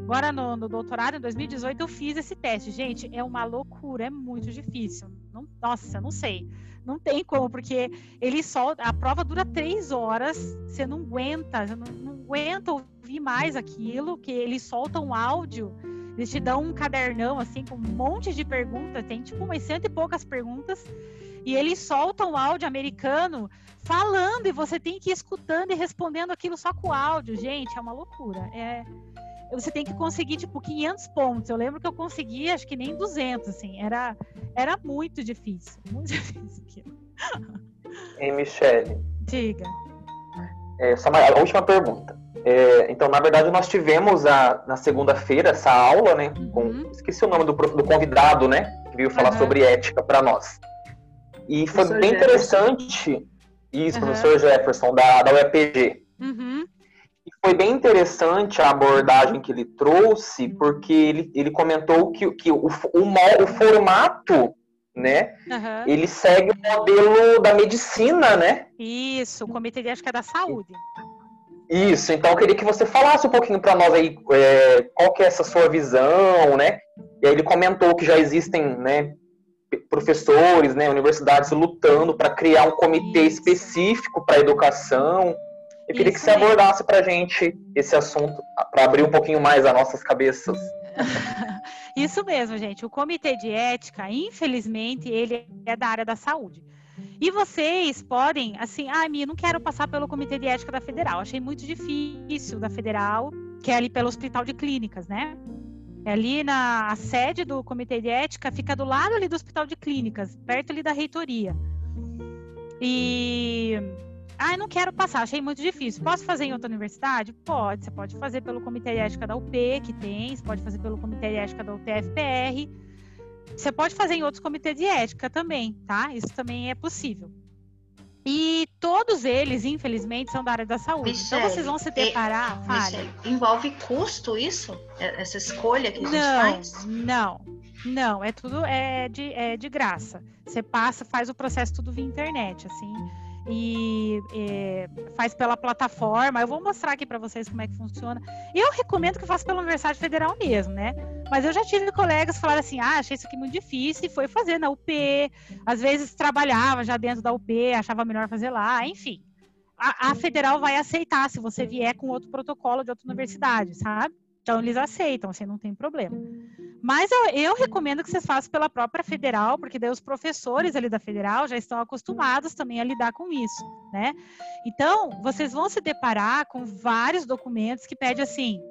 Agora, no, no, doutorado, em 2018, eu fiz esse teste. Gente, é uma loucura, é muito difícil. Não, nossa, não sei. Não tem como, porque ele só. A prova dura três horas, você não aguenta, você não, não aguenta ouvir mais aquilo, que eles soltam um áudio, eles te dão um cadernão, assim, com um monte de perguntas, tem tipo umas cento e poucas perguntas, e eles soltam um áudio americano falando, e você tem que ir escutando e respondendo aquilo só com áudio. Gente, é uma loucura. É você tem que conseguir, tipo, 500 pontos. Eu lembro que eu consegui, acho que nem 200, assim. Era, era muito difícil. (laughs) Muito difícil aquilo. Ei, Michele. Diga. É, só uma, a última pergunta. É, então, na verdade, nós tivemos a, na segunda-feira essa aula, né? Com, uhum. esqueci o nome do, do convidado, né? Que veio falar uhum. sobre ética para nós. E foi professor bem Jefferson. interessante isso, uhum. professor Jefferson, da, da UEPG. Uhum foi bem interessante a abordagem que ele trouxe, porque ele, ele comentou que, que o, o, o formato, né, uhum. ele segue o modelo da medicina, né? Isso, o Comitê de Ética da Saúde. Isso, então eu queria que você falasse um pouquinho para nós aí é, qual que é essa sua visão, né? E aí ele comentou que já existem, né, professores, né, universidades lutando para criar um comitê Isso. específico para a educação. Eu queria Isso que você mesmo. abordasse para a gente esse assunto, para abrir um pouquinho mais as nossas cabeças. (laughs) Isso mesmo, gente. O Comitê de Ética, infelizmente, ele é da área da saúde. E vocês podem, assim, ah, Mia, não quero passar pelo Comitê de Ética da Federal. Achei muito difícil da Federal, que é ali pelo Hospital de Clínicas, né? É ali na a sede do Comitê de Ética, fica do lado ali do Hospital de Clínicas, perto ali da reitoria. E Ah, não quero passar, achei muito difícil. Posso fazer em outra universidade? Pode. Você pode fazer pelo Comitê de Ética da UP, que tem. Você pode fazer pelo Comitê de Ética da UTFPR. Você pode fazer em outros comitês de ética também, tá? Isso também é possível. E todos eles, infelizmente, são da área da saúde. Então vocês vão se deparar. Michele, envolve custo isso? É, essa escolha que a gente não, faz? Não, não. É tudo é de, é de graça. Você passa, faz o processo tudo via internet, assim e é, faz pela plataforma. Eu vou mostrar aqui para vocês como é que funciona. Eu recomendo que faça pela Universidade Federal mesmo, né? Mas eu já tive colegas que falaram assim: ah, achei isso aqui muito difícil, e foi fazer na UP. Às vezes trabalhava já dentro da UP, achava melhor fazer lá, enfim. A, a federal vai aceitar se você vier com outro protocolo de outra universidade, sabe? Então eles aceitam, assim, não tem problema. Mas eu, eu, recomendo que vocês façam pela própria federal, porque daí os professores ali da federal já estão acostumados também a lidar com isso, né? Então, vocês vão se deparar com vários documentos que pedem assim,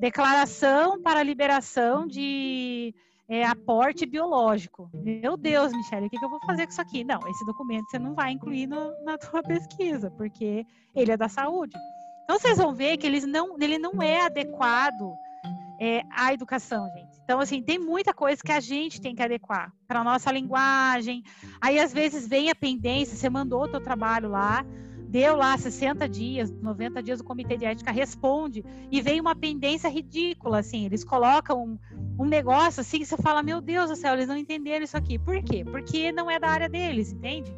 declaração para liberação de é, aporte biológico. Meu Deus, Michele, o que, que, eu vou fazer com isso aqui? Não, esse documento você não vai incluir no, na tua (laughs) pesquisa, porque ele é da saúde. Então vocês vão ver que eles não, ele não é adequado é, à educação, gente. Então, assim, tem muita coisa que a gente tem que adequar para a nossa linguagem. Aí, às vezes, vem a pendência, você mandou o teu trabalho lá, deu lá 60 dias, 90 dias, o comitê de ética responde, e vem uma pendência ridícula, assim, eles colocam um, um negócio assim que você fala, meu Deus do céu, eles não entenderam isso aqui. Por quê? Porque não é da área deles, entende?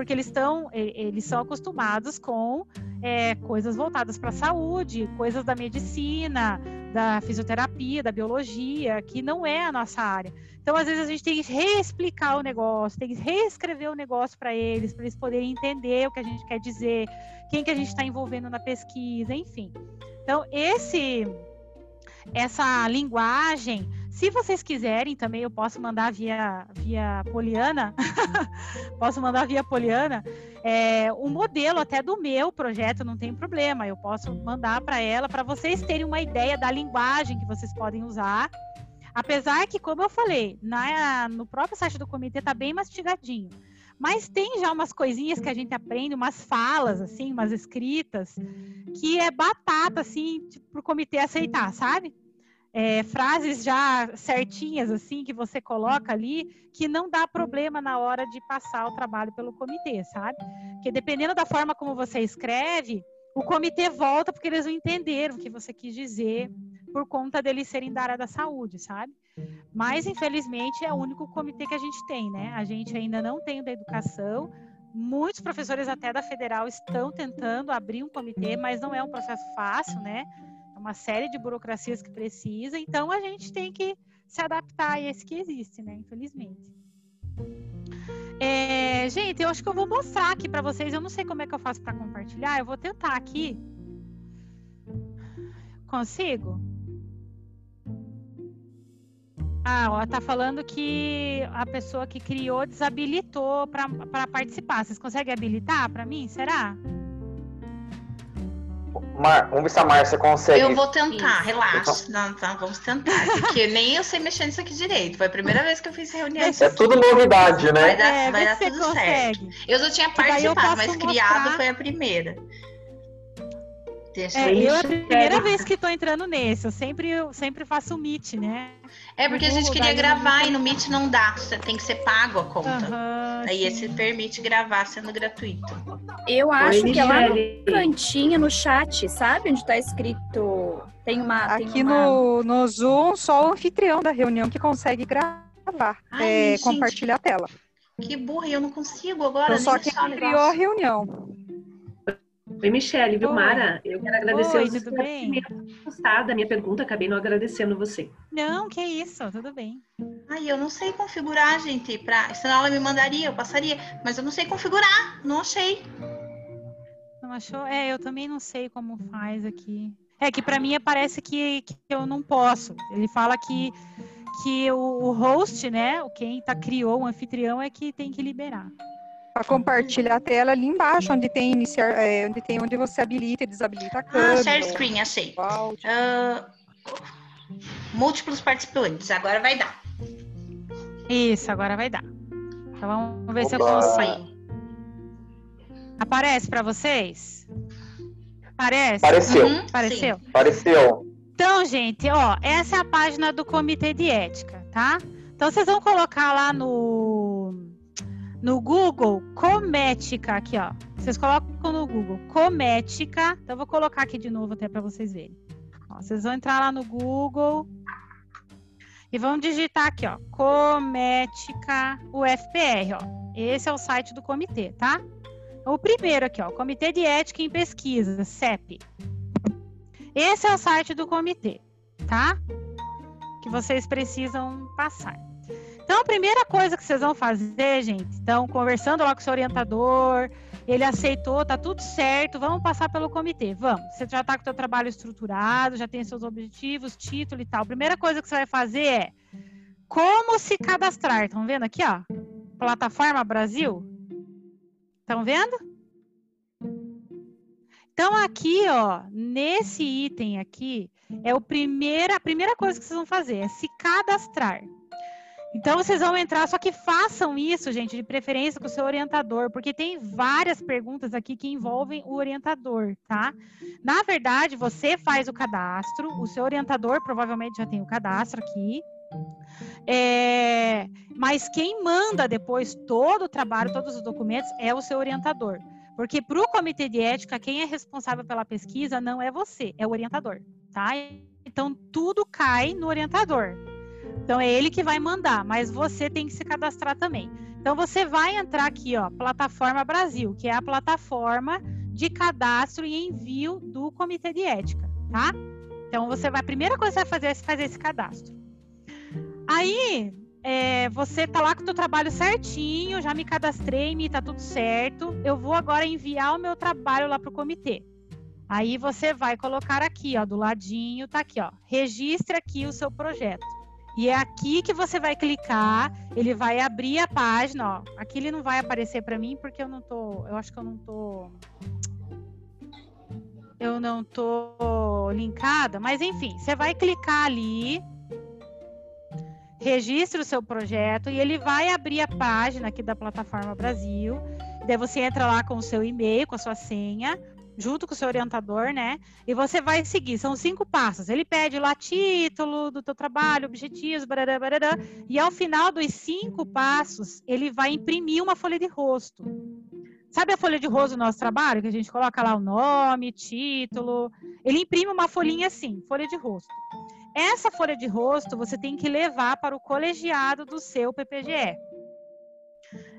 porque eles estão, eles são acostumados com é, coisas voltadas para a saúde, coisas da medicina, da fisioterapia, da biologia, que não é a nossa área. Então, às vezes, a gente tem que reexplicar o negócio, tem que reescrever o negócio para eles, para eles poderem entender o que a gente quer dizer, quem que a gente está envolvendo na pesquisa, enfim. Então, esse, essa linguagem se vocês quiserem também, eu posso mandar via, via Poliana, (laughs) posso mandar via Poliana, é, o modelo até do meu projeto, não tem problema, eu posso mandar para ela, para vocês terem uma ideia da linguagem que vocês podem usar. Apesar que, como eu falei, na, no próprio site do comitê está bem mastigadinho. Mas tem já umas coisinhas que a gente aprende, umas falas, assim, umas escritas, que é batata, assim, tipo, para o comitê aceitar, sabe? É, frases já certinhas, assim, que você coloca ali, que não dá problema na hora de passar o trabalho pelo comitê, sabe? Porque dependendo da forma como você escreve, o comitê volta porque eles não entenderam o que você quis dizer por conta deles serem da área da saúde, sabe? Mas, infelizmente, é o único comitê que a gente tem, né? A gente ainda não tem o da educação. Muitos professores até da federal estão tentando abrir um comitê, mas não é um processo fácil, né? Uma série de burocracias que precisa, então a gente tem que se adaptar a esse que existe, né? Infelizmente. É, gente, eu acho que eu vou mostrar aqui para vocês. Eu não sei como é que eu faço para compartilhar. Eu vou tentar aqui. Consigo? Ah, ó, tá falando que a pessoa que criou desabilitou para participar. Vocês conseguem habilitar para mim? Será? Mar... Vamos ver se a Márcia consegue. Eu vou tentar, relaxa. Não, tá, vamos tentar. Porque nem eu sei mexer nisso aqui direito. Foi a primeira vez que eu fiz reunião. É tudo novidade, né? Vai dar, é, vai dar tudo consegue. certo. Eu já tinha participado, mas mostrar... criado foi a primeira. É, eu é a primeira vez que estou entrando nesse, eu sempre, eu sempre faço o Meet, né? É porque a gente queria gravar e no Meet não dá, você tem que ser pago a conta. Uhum, Aí sim. esse permite gravar sendo gratuito. Eu acho Oi, que é lá no cantinho, no chat, sabe? Onde está escrito. Tem uma. Aqui tem uma... No, no Zoom, só o anfitrião da reunião que consegue gravar, Ai, é, compartilhar a tela. Que burra, eu não consigo agora. Então, só quem criou a reunião. Oi, Michelle, viu, Mara? Eu quero agradecer Oi, tudo bem? da minha pergunta, acabei não agradecendo você. Não, que isso, tudo bem. Ai, eu não sei configurar, gente, pra... senão ela me mandaria, eu passaria, mas eu não sei configurar, não achei. Não achou? É, eu também não sei como faz aqui. É que para mim parece que, que eu não posso. Ele fala que que o, o host, né, quem tá criou o anfitrião é que tem que liberar para compartilhar a tela ali embaixo, onde tem iniciar, é, onde tem onde você habilita e desabilita a ah, câmera. Ah, share screen, achei. Uh, múltiplos participantes, agora vai dar. Isso, agora vai dar. Então vamos ver Opa. se eu consigo. Aparece para vocês? Parece? Pareceu. Uhum, Pareceu? Sim. Pareceu. Então, gente, ó, essa é a página do Comitê de Ética, tá? Então, vocês vão colocar lá no, no Google Comética, aqui, ó. Vocês colocam no Google Comética. Então, eu vou colocar aqui de novo até para vocês verem. Ó, vocês vão entrar lá no Google e vão digitar aqui, ó, Comética UFPR, ó. Esse é o site do comitê, tá? O primeiro aqui, ó, Comitê de Ética em Pesquisa, CEP. Esse é o site do comitê, tá? Que vocês precisam passar. Então, a primeira coisa que vocês vão fazer, gente, então, conversando lá com o seu orientador, ele aceitou, tá tudo certo, vamos passar pelo comitê, vamos. Você já tá com o seu trabalho estruturado, já tem seus objetivos, título e tal. A primeira coisa que você vai fazer é como se cadastrar. Estão vendo aqui, ó? Plataforma Brasil. Estão vendo? Então, aqui, ó, nesse item aqui, é o primeira, a primeira coisa que vocês vão fazer, é se cadastrar. Então, vocês vão entrar, só que façam isso, gente, de preferência com o seu orientador, porque tem várias perguntas aqui que envolvem o orientador, tá? Na verdade, você faz o cadastro, o seu orientador provavelmente já tem o cadastro aqui, é, mas quem manda depois todo o trabalho, todos os documentos, é o seu orientador. Porque para o comitê de ética, quem é responsável pela pesquisa não é você, é o orientador, tá? Então tudo cai no orientador. Então é ele que vai mandar, mas você tem que se cadastrar também. Então você vai entrar aqui, ó, Plataforma Brasil, que é a plataforma de cadastro e envio do comitê de ética, tá? Então você vai, a primeira coisa que você vai fazer é fazer esse cadastro. Aí é, você tá lá com o teu trabalho certinho, já me cadastrei, me tá tudo certo. Eu vou agora enviar o meu trabalho lá pro comitê. Aí você vai colocar aqui, ó, do ladinho, tá aqui, ó. Registre aqui o seu projeto. E é aqui que você vai clicar, ele vai abrir a página, ó. Aqui ele não vai aparecer para mim porque eu não tô, eu acho que eu não tô eu não tô linkada, mas enfim, você vai clicar ali, registre o seu projeto e ele vai abrir a página aqui da plataforma Brasil. Daí você entra lá com o seu e-mail, com a sua senha, junto com o seu orientador, né? E você vai seguir. São cinco passos. Ele pede lá título do teu trabalho, objetivos, barará, barará, e ao final dos cinco passos, ele vai imprimir uma folha de rosto. Sabe a folha de rosto do nosso trabalho, que a gente coloca lá o nome, título? Ele imprime uma folhinha assim, folha de rosto. Essa folha de rosto você tem que levar para o colegiado do seu PPGE.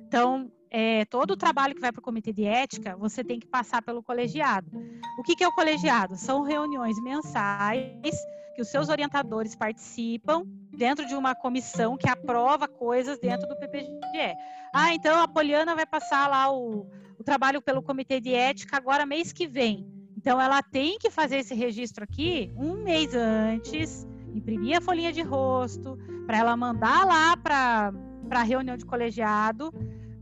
Então, é, todo o trabalho que vai para o comitê de ética, você tem que passar pelo colegiado. O que, que é o colegiado? São reuniões mensais que os seus orientadores participam dentro de uma comissão que aprova coisas dentro do PPGE. Ah, então a Poliana vai passar lá o, o trabalho pelo comitê de ética agora mês que vem. Então, ela tem que fazer esse registro aqui um mês antes, imprimir a folhinha de rosto, para ela mandar lá para a reunião de colegiado,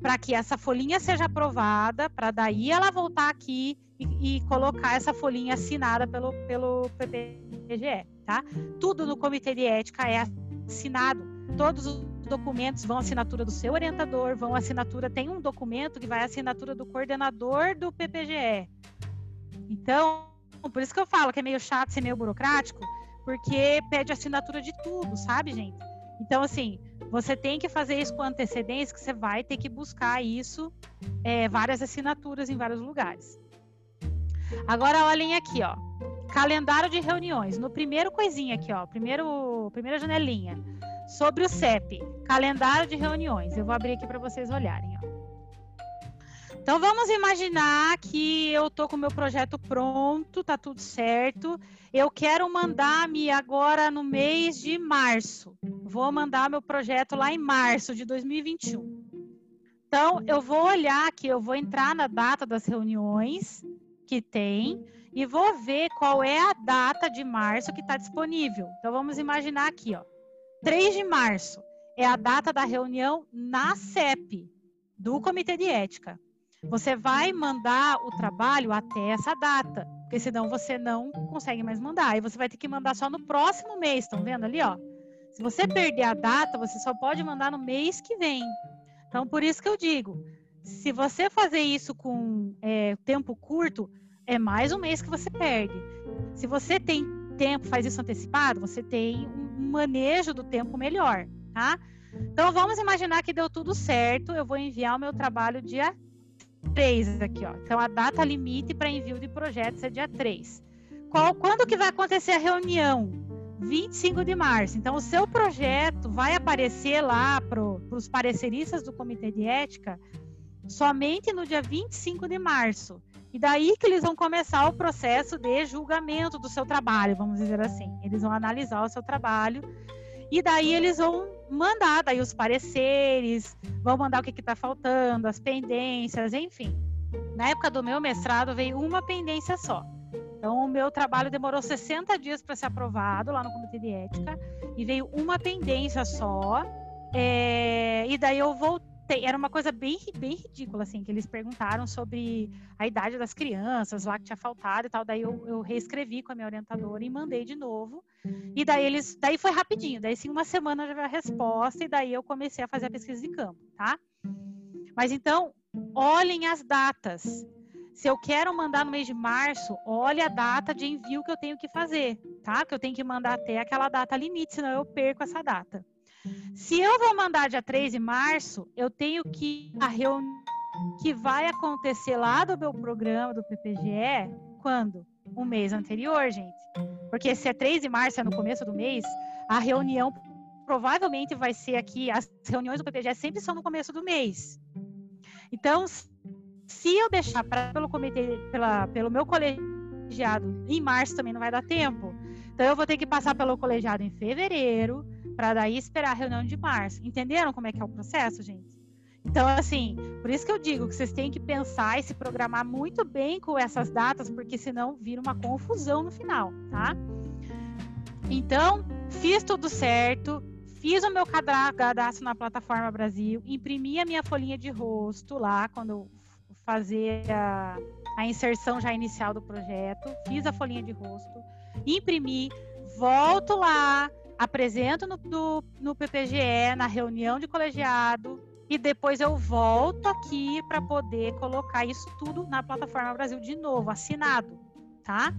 para que essa folhinha seja aprovada, para daí ela voltar aqui e, e, colocar essa folhinha assinada pelo, pelo PPGE, tá? Tudo no comitê de ética é assinado. Todos os documentos vão assinatura do seu orientador, vão assinatura, tem um documento que vai assinatura do coordenador do PPGE. Então, por isso que eu falo que é meio chato ser meio burocrático, porque pede assinatura de tudo, sabe, gente? Então, assim, você tem que fazer isso com antecedência, que você vai ter que buscar isso, é, várias assinaturas em vários lugares. Agora, olhem aqui, ó. Calendário de reuniões. No primeiro coisinha aqui, ó. Primeiro, primeira janelinha. Sobre o CEP. Calendário de reuniões. Eu vou abrir aqui para vocês olharem, ó. Então vamos imaginar que eu tô com o meu projeto pronto, tá tudo certo. Eu quero mandar-me agora no mês de março. Vou mandar meu projeto lá em março de 2021. Então eu vou olhar aqui, eu vou entrar na data das reuniões que tem e vou ver qual é a data de março que está disponível. Então vamos imaginar aqui, ó. 3 de março é a data da reunião na CEP, do Comitê de Ética. Você vai mandar o trabalho até essa data, porque senão você não consegue mais mandar. Aí você vai ter que mandar só no próximo mês, estão vendo ali, ó? Se você perder a data, você só pode mandar no mês que vem. Então, por isso que eu digo, se você fazer isso com é, tempo curto, é mais um mês que você perde. Se você tem tempo, faz isso antecipado, você tem um manejo do tempo melhor, tá? Então vamos imaginar que deu tudo certo, eu vou enviar o meu trabalho dia 3 aqui, ó. Então a data limite para envio de projetos é dia 3. Qual, quando que vai acontecer a reunião? 25 de março. Então, o seu projeto vai aparecer lá para os pareceristas do Comitê de Ética somente no dia 25 de março. E daí que eles vão começar o processo de julgamento do seu trabalho, vamos dizer assim. Eles vão analisar o seu trabalho e daí eles vão mandar daí os pareceres, vão mandar o que está faltando, as pendências, enfim. Na época do meu mestrado veio uma pendência só. Então, o meu trabalho demorou 60 dias para ser aprovado lá no Comitê de Ética e veio uma pendência só. É, e daí eu voltei. Era uma coisa bem, bem ridícula, assim, que eles perguntaram sobre a idade das crianças lá que tinha faltado e tal. Daí eu, eu reescrevi com a minha orientadora e mandei de novo. E daí eles. Daí foi rapidinho. Daí, sim, uma semana já veio a resposta, e daí eu comecei a fazer a pesquisa de campo, tá? Mas então, olhem as datas. Se eu quero mandar no mês de março, olha a data de envio que eu tenho que fazer, tá? Que eu tenho que mandar até aquela data limite, senão eu perco essa data. Se eu vou mandar dia 3 de março, eu tenho que a reunião que vai acontecer lá do meu programa do PPGE, quando? O mês anterior, gente. Porque se é 3 de março, é no começo do mês, a reunião provavelmente vai ser aqui, as reuniões do PPGE sempre são no começo do mês. Então, se eu deixar pra, pelo comitê, pela, pelo meu colegiado em março também não vai dar tempo. Então eu vou ter que passar pelo colegiado em fevereiro para daí esperar a reunião de março. Entenderam como é que é o processo, gente? Então, assim, por isso que eu digo que vocês têm que pensar e se programar muito bem com essas datas, porque senão vira uma confusão no final, tá? Então, fiz tudo certo, fiz o meu cadastro na plataforma Brasil, imprimi a minha folhinha de rosto lá quando eu fazer a, a inserção já inicial do projeto, fiz a folhinha de rosto, imprimi, volto lá, apresento no, no, no PPGE, na reunião de colegiado, e depois eu volto aqui para poder colocar isso tudo na plataforma Brasil de novo, assinado, tá?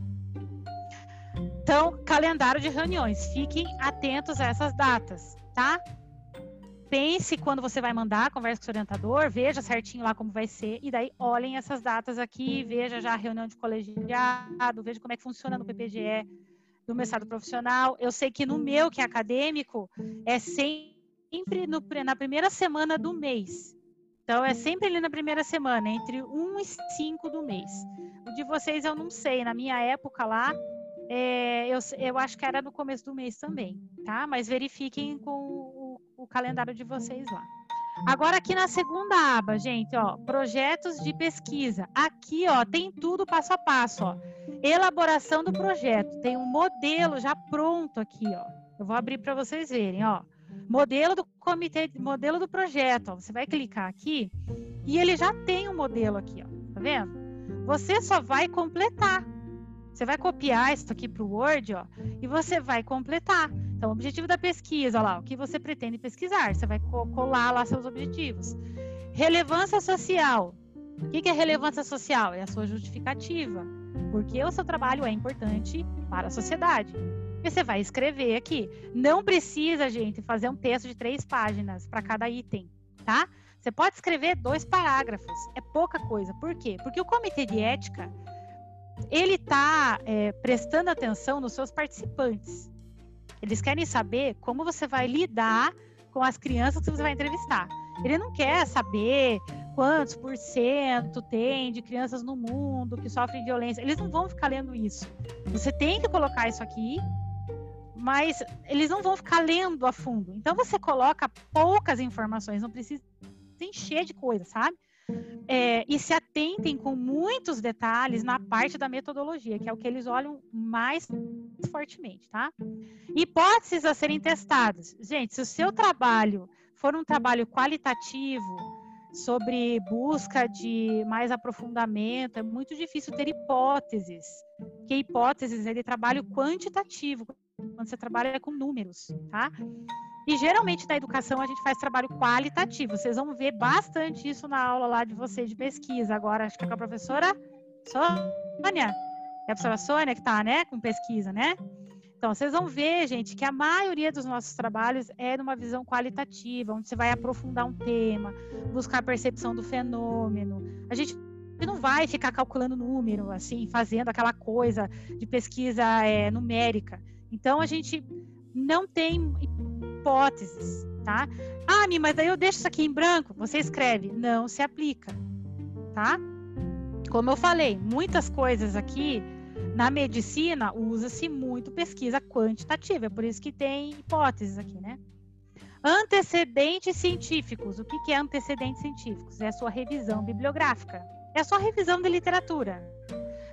Então, calendário de reuniões, fiquem atentos a essas datas, tá? pense quando você vai mandar, converse com o orientador, veja certinho lá como vai ser, e daí olhem essas datas aqui, veja já a reunião de colegiado, veja como é que funciona no PPGE do mestrado profissional. Eu sei que no meu, que é acadêmico, é sempre no, na primeira semana do mês. Então, é sempre ali na primeira semana, entre 1 e 5 do mês. O de vocês eu não sei, na minha época lá, é, eu, eu acho que era no começo do mês também, tá? Mas verifiquem com o calendário de vocês lá. Agora aqui na segunda aba, gente, ó, projetos de pesquisa. Aqui, ó, tem tudo passo a passo, ó. Elaboração do projeto. Tem um modelo já pronto aqui, ó. Eu vou abrir para vocês verem, ó. Modelo do comitê, modelo do projeto, ó. Você vai clicar aqui e ele já tem um modelo aqui, ó. Tá vendo? Você só vai completar. Você vai copiar isso aqui para o Word, ó, e você vai completar. Então, o objetivo da pesquisa, lá, o que você pretende pesquisar, você vai colar lá seus objetivos. Relevância social. O que é relevância social? É a sua justificativa. Porque o seu trabalho é importante para a sociedade. Você vai escrever aqui. Não precisa, gente, fazer um texto de três páginas para cada item, tá? Você pode escrever dois parágrafos. É pouca coisa. Por quê? Porque o comitê de ética ele está é, prestando atenção nos seus participantes. Eles querem saber como você vai lidar com as crianças que você vai entrevistar. Ele não quer saber quantos por cento tem de crianças no mundo que sofrem violência. Eles não vão ficar lendo isso. Você tem que colocar isso aqui, mas eles não vão ficar lendo a fundo. Então você coloca poucas informações, não precisa encher de coisa, sabe? É, e se atentem com muitos detalhes na parte da metodologia, que é o que eles olham mais fortemente, tá? Hipóteses a serem testadas. Gente, se o seu trabalho for um trabalho qualitativo, sobre busca de mais aprofundamento, é muito difícil ter hipóteses, porque hipóteses é de trabalho quantitativo, quando você trabalha com números, tá? E geralmente na educação a gente faz trabalho qualitativo. Vocês vão ver bastante isso na aula lá de vocês de pesquisa. Agora, acho que é com a professora Sônia. É a professora Sônia que está, né, com pesquisa, né? Então, vocês vão ver, gente, que a maioria dos nossos trabalhos é numa visão qualitativa, onde você vai aprofundar um tema, buscar a percepção do fenômeno. A gente não vai ficar calculando número, assim, fazendo aquela coisa de pesquisa é, numérica. Então, a gente não tem hipóteses, tá? Ah, mas daí eu deixo isso aqui em branco. Você escreve. Não se aplica, tá? Como eu falei, muitas coisas aqui na medicina, usa-se muito pesquisa quantitativa, é por isso que tem hipóteses aqui, né? Antecedentes científicos. O que é antecedentes científicos? É a sua revisão bibliográfica. É a sua revisão de literatura.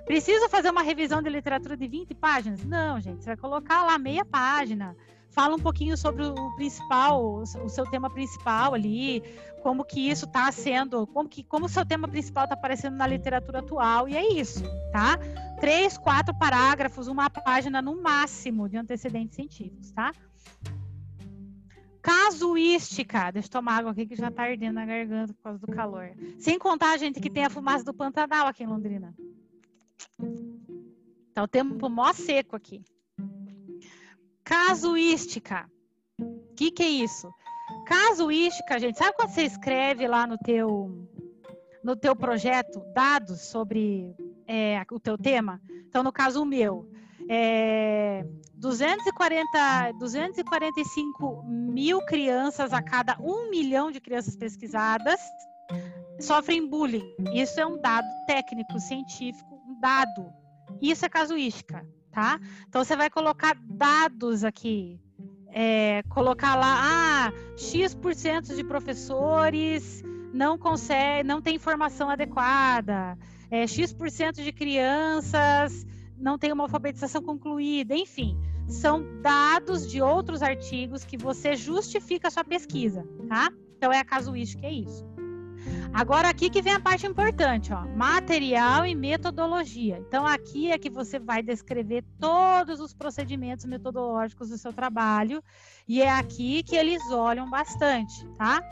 Preciso fazer uma revisão de literatura de 20 páginas? Não, gente. Você vai colocar lá meia página. Fala um pouquinho sobre o principal, o seu tema principal ali, como que isso está sendo, como que como o seu tema principal está aparecendo na literatura atual, e é isso, tá? Três, quatro parágrafos, uma página no máximo de antecedentes científicos, tá? Casuística, deixa eu tomar água aqui que já está ardendo na garganta por causa do calor. Sem contar, gente, que tem a fumaça do Pantanal aqui em Londrina. Tá o tempo mó seco aqui. Casuística. O que, que é isso? Casuística, gente, sabe quando você escreve lá no teu no teu projeto dados sobre é, o teu tema? Então, no caso o meu, é, 240, 245 mil crianças a cada um milhão de crianças pesquisadas sofrem bullying. Isso é um dado técnico, científico, dado. Isso é casuística, tá? Então você vai colocar dados aqui é, colocar lá, ah, X% de professores não consegue, não tem informação adequada, é, X% de crianças não tem uma alfabetização concluída, enfim, são dados de outros artigos que você justifica a sua pesquisa, tá? Então é a casuística, é isso. Agora aqui que vem a parte importante, ó, material e metodologia. Então aqui é que você vai descrever todos os procedimentos metodológicos do seu trabalho e é aqui que eles olham bastante, tá?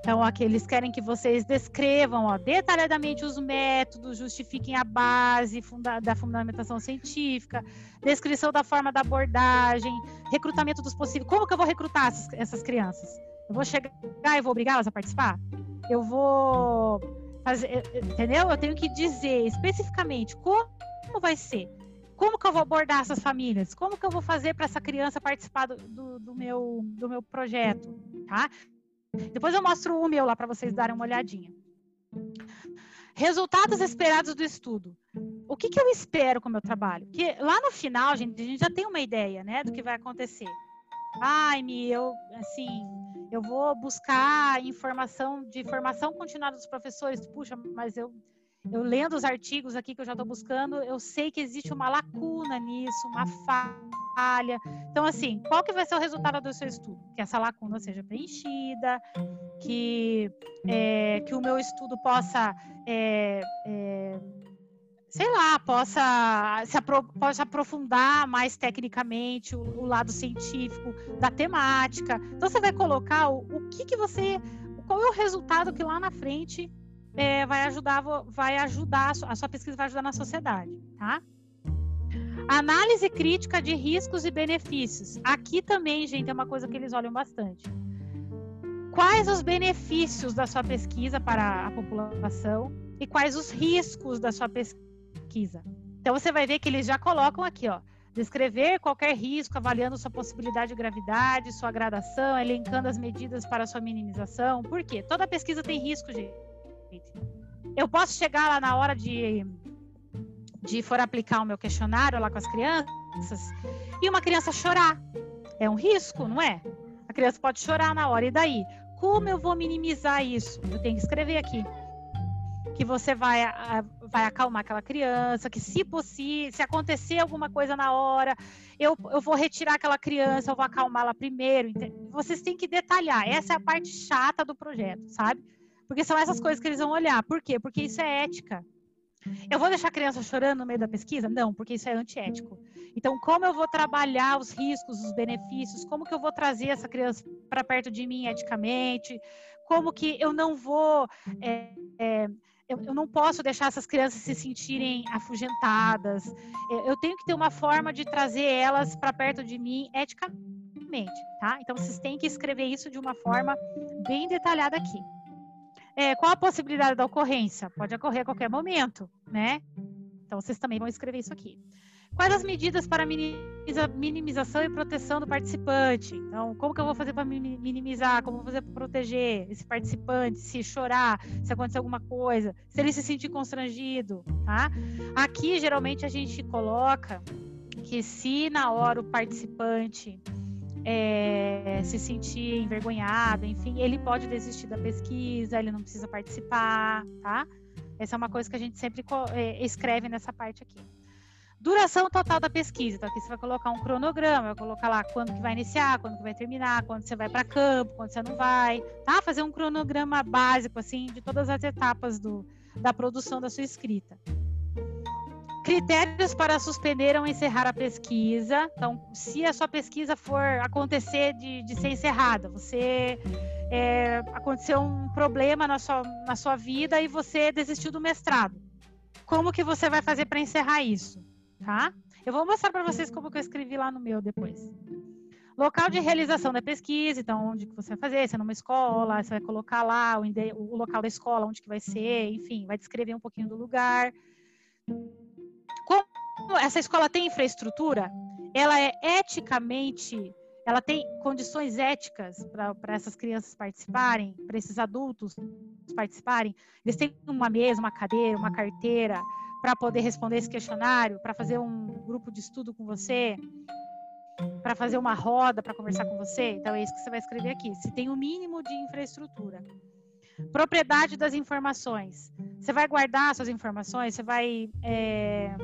Então aqui eles querem que vocês descrevam ó, detalhadamente os métodos, justifiquem a base funda da fundamentação científica, descrição da forma da abordagem, recrutamento dos possíveis. Como que eu vou recrutar essas, essas crianças? Eu vou chegar e vou obrigá-las a participar? Eu vou fazer, entendeu? Eu tenho que dizer especificamente como, como vai ser, como que eu vou abordar essas famílias, como que eu vou fazer para essa criança participar do, do, do, meu, do meu projeto, tá? Depois eu mostro o meu lá para vocês darem uma olhadinha. Resultados esperados do estudo. O que, que eu espero com o meu trabalho? Que lá no final, gente, a gente já tem uma ideia, né, do que vai acontecer. Ai, me, eu, assim, eu vou buscar informação de formação continuada dos professores. Puxa, mas eu, eu lendo os artigos aqui que eu já estou buscando, eu sei que existe uma lacuna nisso, uma falha. Então, assim, qual que vai ser o resultado do seu estudo? Que essa lacuna seja preenchida, que, é, que o meu estudo possa é, é, sei lá, possa se apro possa aprofundar mais tecnicamente o, o, lado científico da temática. Então você vai colocar o, o que, que você, qual é o resultado que lá na frente é, vai ajudar, vai ajudar a sua, a sua pesquisa vai ajudar na sociedade, tá? Análise crítica de riscos e benefícios. Aqui também, gente, é uma coisa que eles olham bastante. Quais os benefícios da sua pesquisa para a população e quais os riscos da sua pesquisa? Pesquisa. Então você vai ver que eles já colocam aqui, ó, descrever qualquer risco, avaliando sua possibilidade de gravidade, sua gradação, elencando as medidas para sua minimização. Por quê? Toda pesquisa tem risco, gente. Eu posso chegar lá na hora de, de for aplicar o meu questionário lá com as crianças e uma criança chorar. É um risco, não é? A criança pode chorar na hora. E daí? Como eu vou minimizar isso? Eu tenho que escrever aqui que você vai, vai acalmar aquela criança, que se possível, se acontecer alguma coisa na hora, eu, eu vou retirar aquela criança, eu vou acalmá-la primeiro. Vocês têm que detalhar. Essa é a parte chata do projeto, sabe? Porque são essas coisas que eles vão olhar. Por quê? Porque isso é ética. Eu vou deixar a criança chorando no meio da pesquisa? Não, porque isso é antiético. Então, como eu vou trabalhar os riscos, os benefícios? Como que eu vou trazer essa criança para perto de mim eticamente, como que eu não vou. É, é, eu, eu, não posso deixar essas crianças se sentirem afugentadas. É, eu tenho que ter uma forma de trazer elas para perto de mim eticamente, tá? Então vocês têm que escrever isso de uma forma bem detalhada aqui. É, qual a possibilidade da ocorrência? Pode ocorrer a qualquer momento, né? Então vocês também vão escrever isso aqui. Quais as medidas para minimização e proteção do participante? Então, como que eu vou fazer para minimizar? Como vou fazer para proteger esse participante? Se chorar, se acontecer alguma coisa, se ele se sentir constrangido, tá? Aqui, geralmente, a gente coloca que se na hora o participante é, se sentir envergonhado, enfim, ele pode desistir da pesquisa, ele não precisa participar, tá? Essa é uma coisa que a gente sempre é, escreve nessa parte aqui. Duração total da pesquisa. Então, aqui você vai colocar um cronograma, vai colocar lá quando que vai iniciar, quando que vai terminar, quando você vai para campo, quando você não vai, tá? Fazer um cronograma básico, assim, de todas as etapas do, da produção da sua escrita. Critérios para suspender ou encerrar a pesquisa. Então, se a sua pesquisa for acontecer de, de ser encerrada, você é, aconteceu um problema na sua, na sua vida e você desistiu do mestrado. Como que você vai fazer para encerrar isso? Tá? Eu vou mostrar para vocês como que eu escrevi lá no meu depois. Local de realização da pesquisa, então onde que você vai fazer, se é numa escola, você vai colocar lá o, o local da escola, onde que vai ser, enfim, vai descrever um pouquinho do lugar. Como essa escola tem infraestrutura, ela é eticamente, ela tem condições éticas para essas crianças participarem, para esses adultos participarem. Eles têm uma mesa, uma cadeira, uma carteira, para poder responder esse questionário, para fazer um grupo de estudo com você, para fazer uma roda para conversar com você. Então é isso que você vai escrever aqui. Se tem o um mínimo de infraestrutura. Propriedade das informações. Você vai guardar suas informações, você vai. É,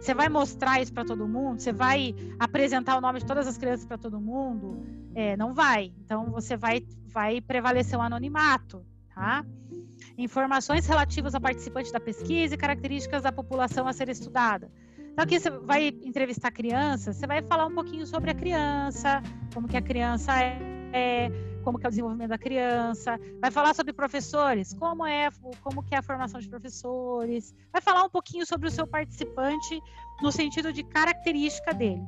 você vai mostrar isso para todo mundo? Você vai apresentar o nome de todas as crianças para todo mundo? É, não vai. Então você vai, vai prevalecer o anonimato, tá? Informações relativas ao participante da pesquisa e características da população a ser estudada. Então aqui você vai entrevistar crianças, você vai falar um pouquinho sobre a criança, como que a criança é, como que é o desenvolvimento da criança, vai falar sobre professores, como é, como que é a formação de professores, vai falar um pouquinho sobre o seu participante no sentido de característica dele.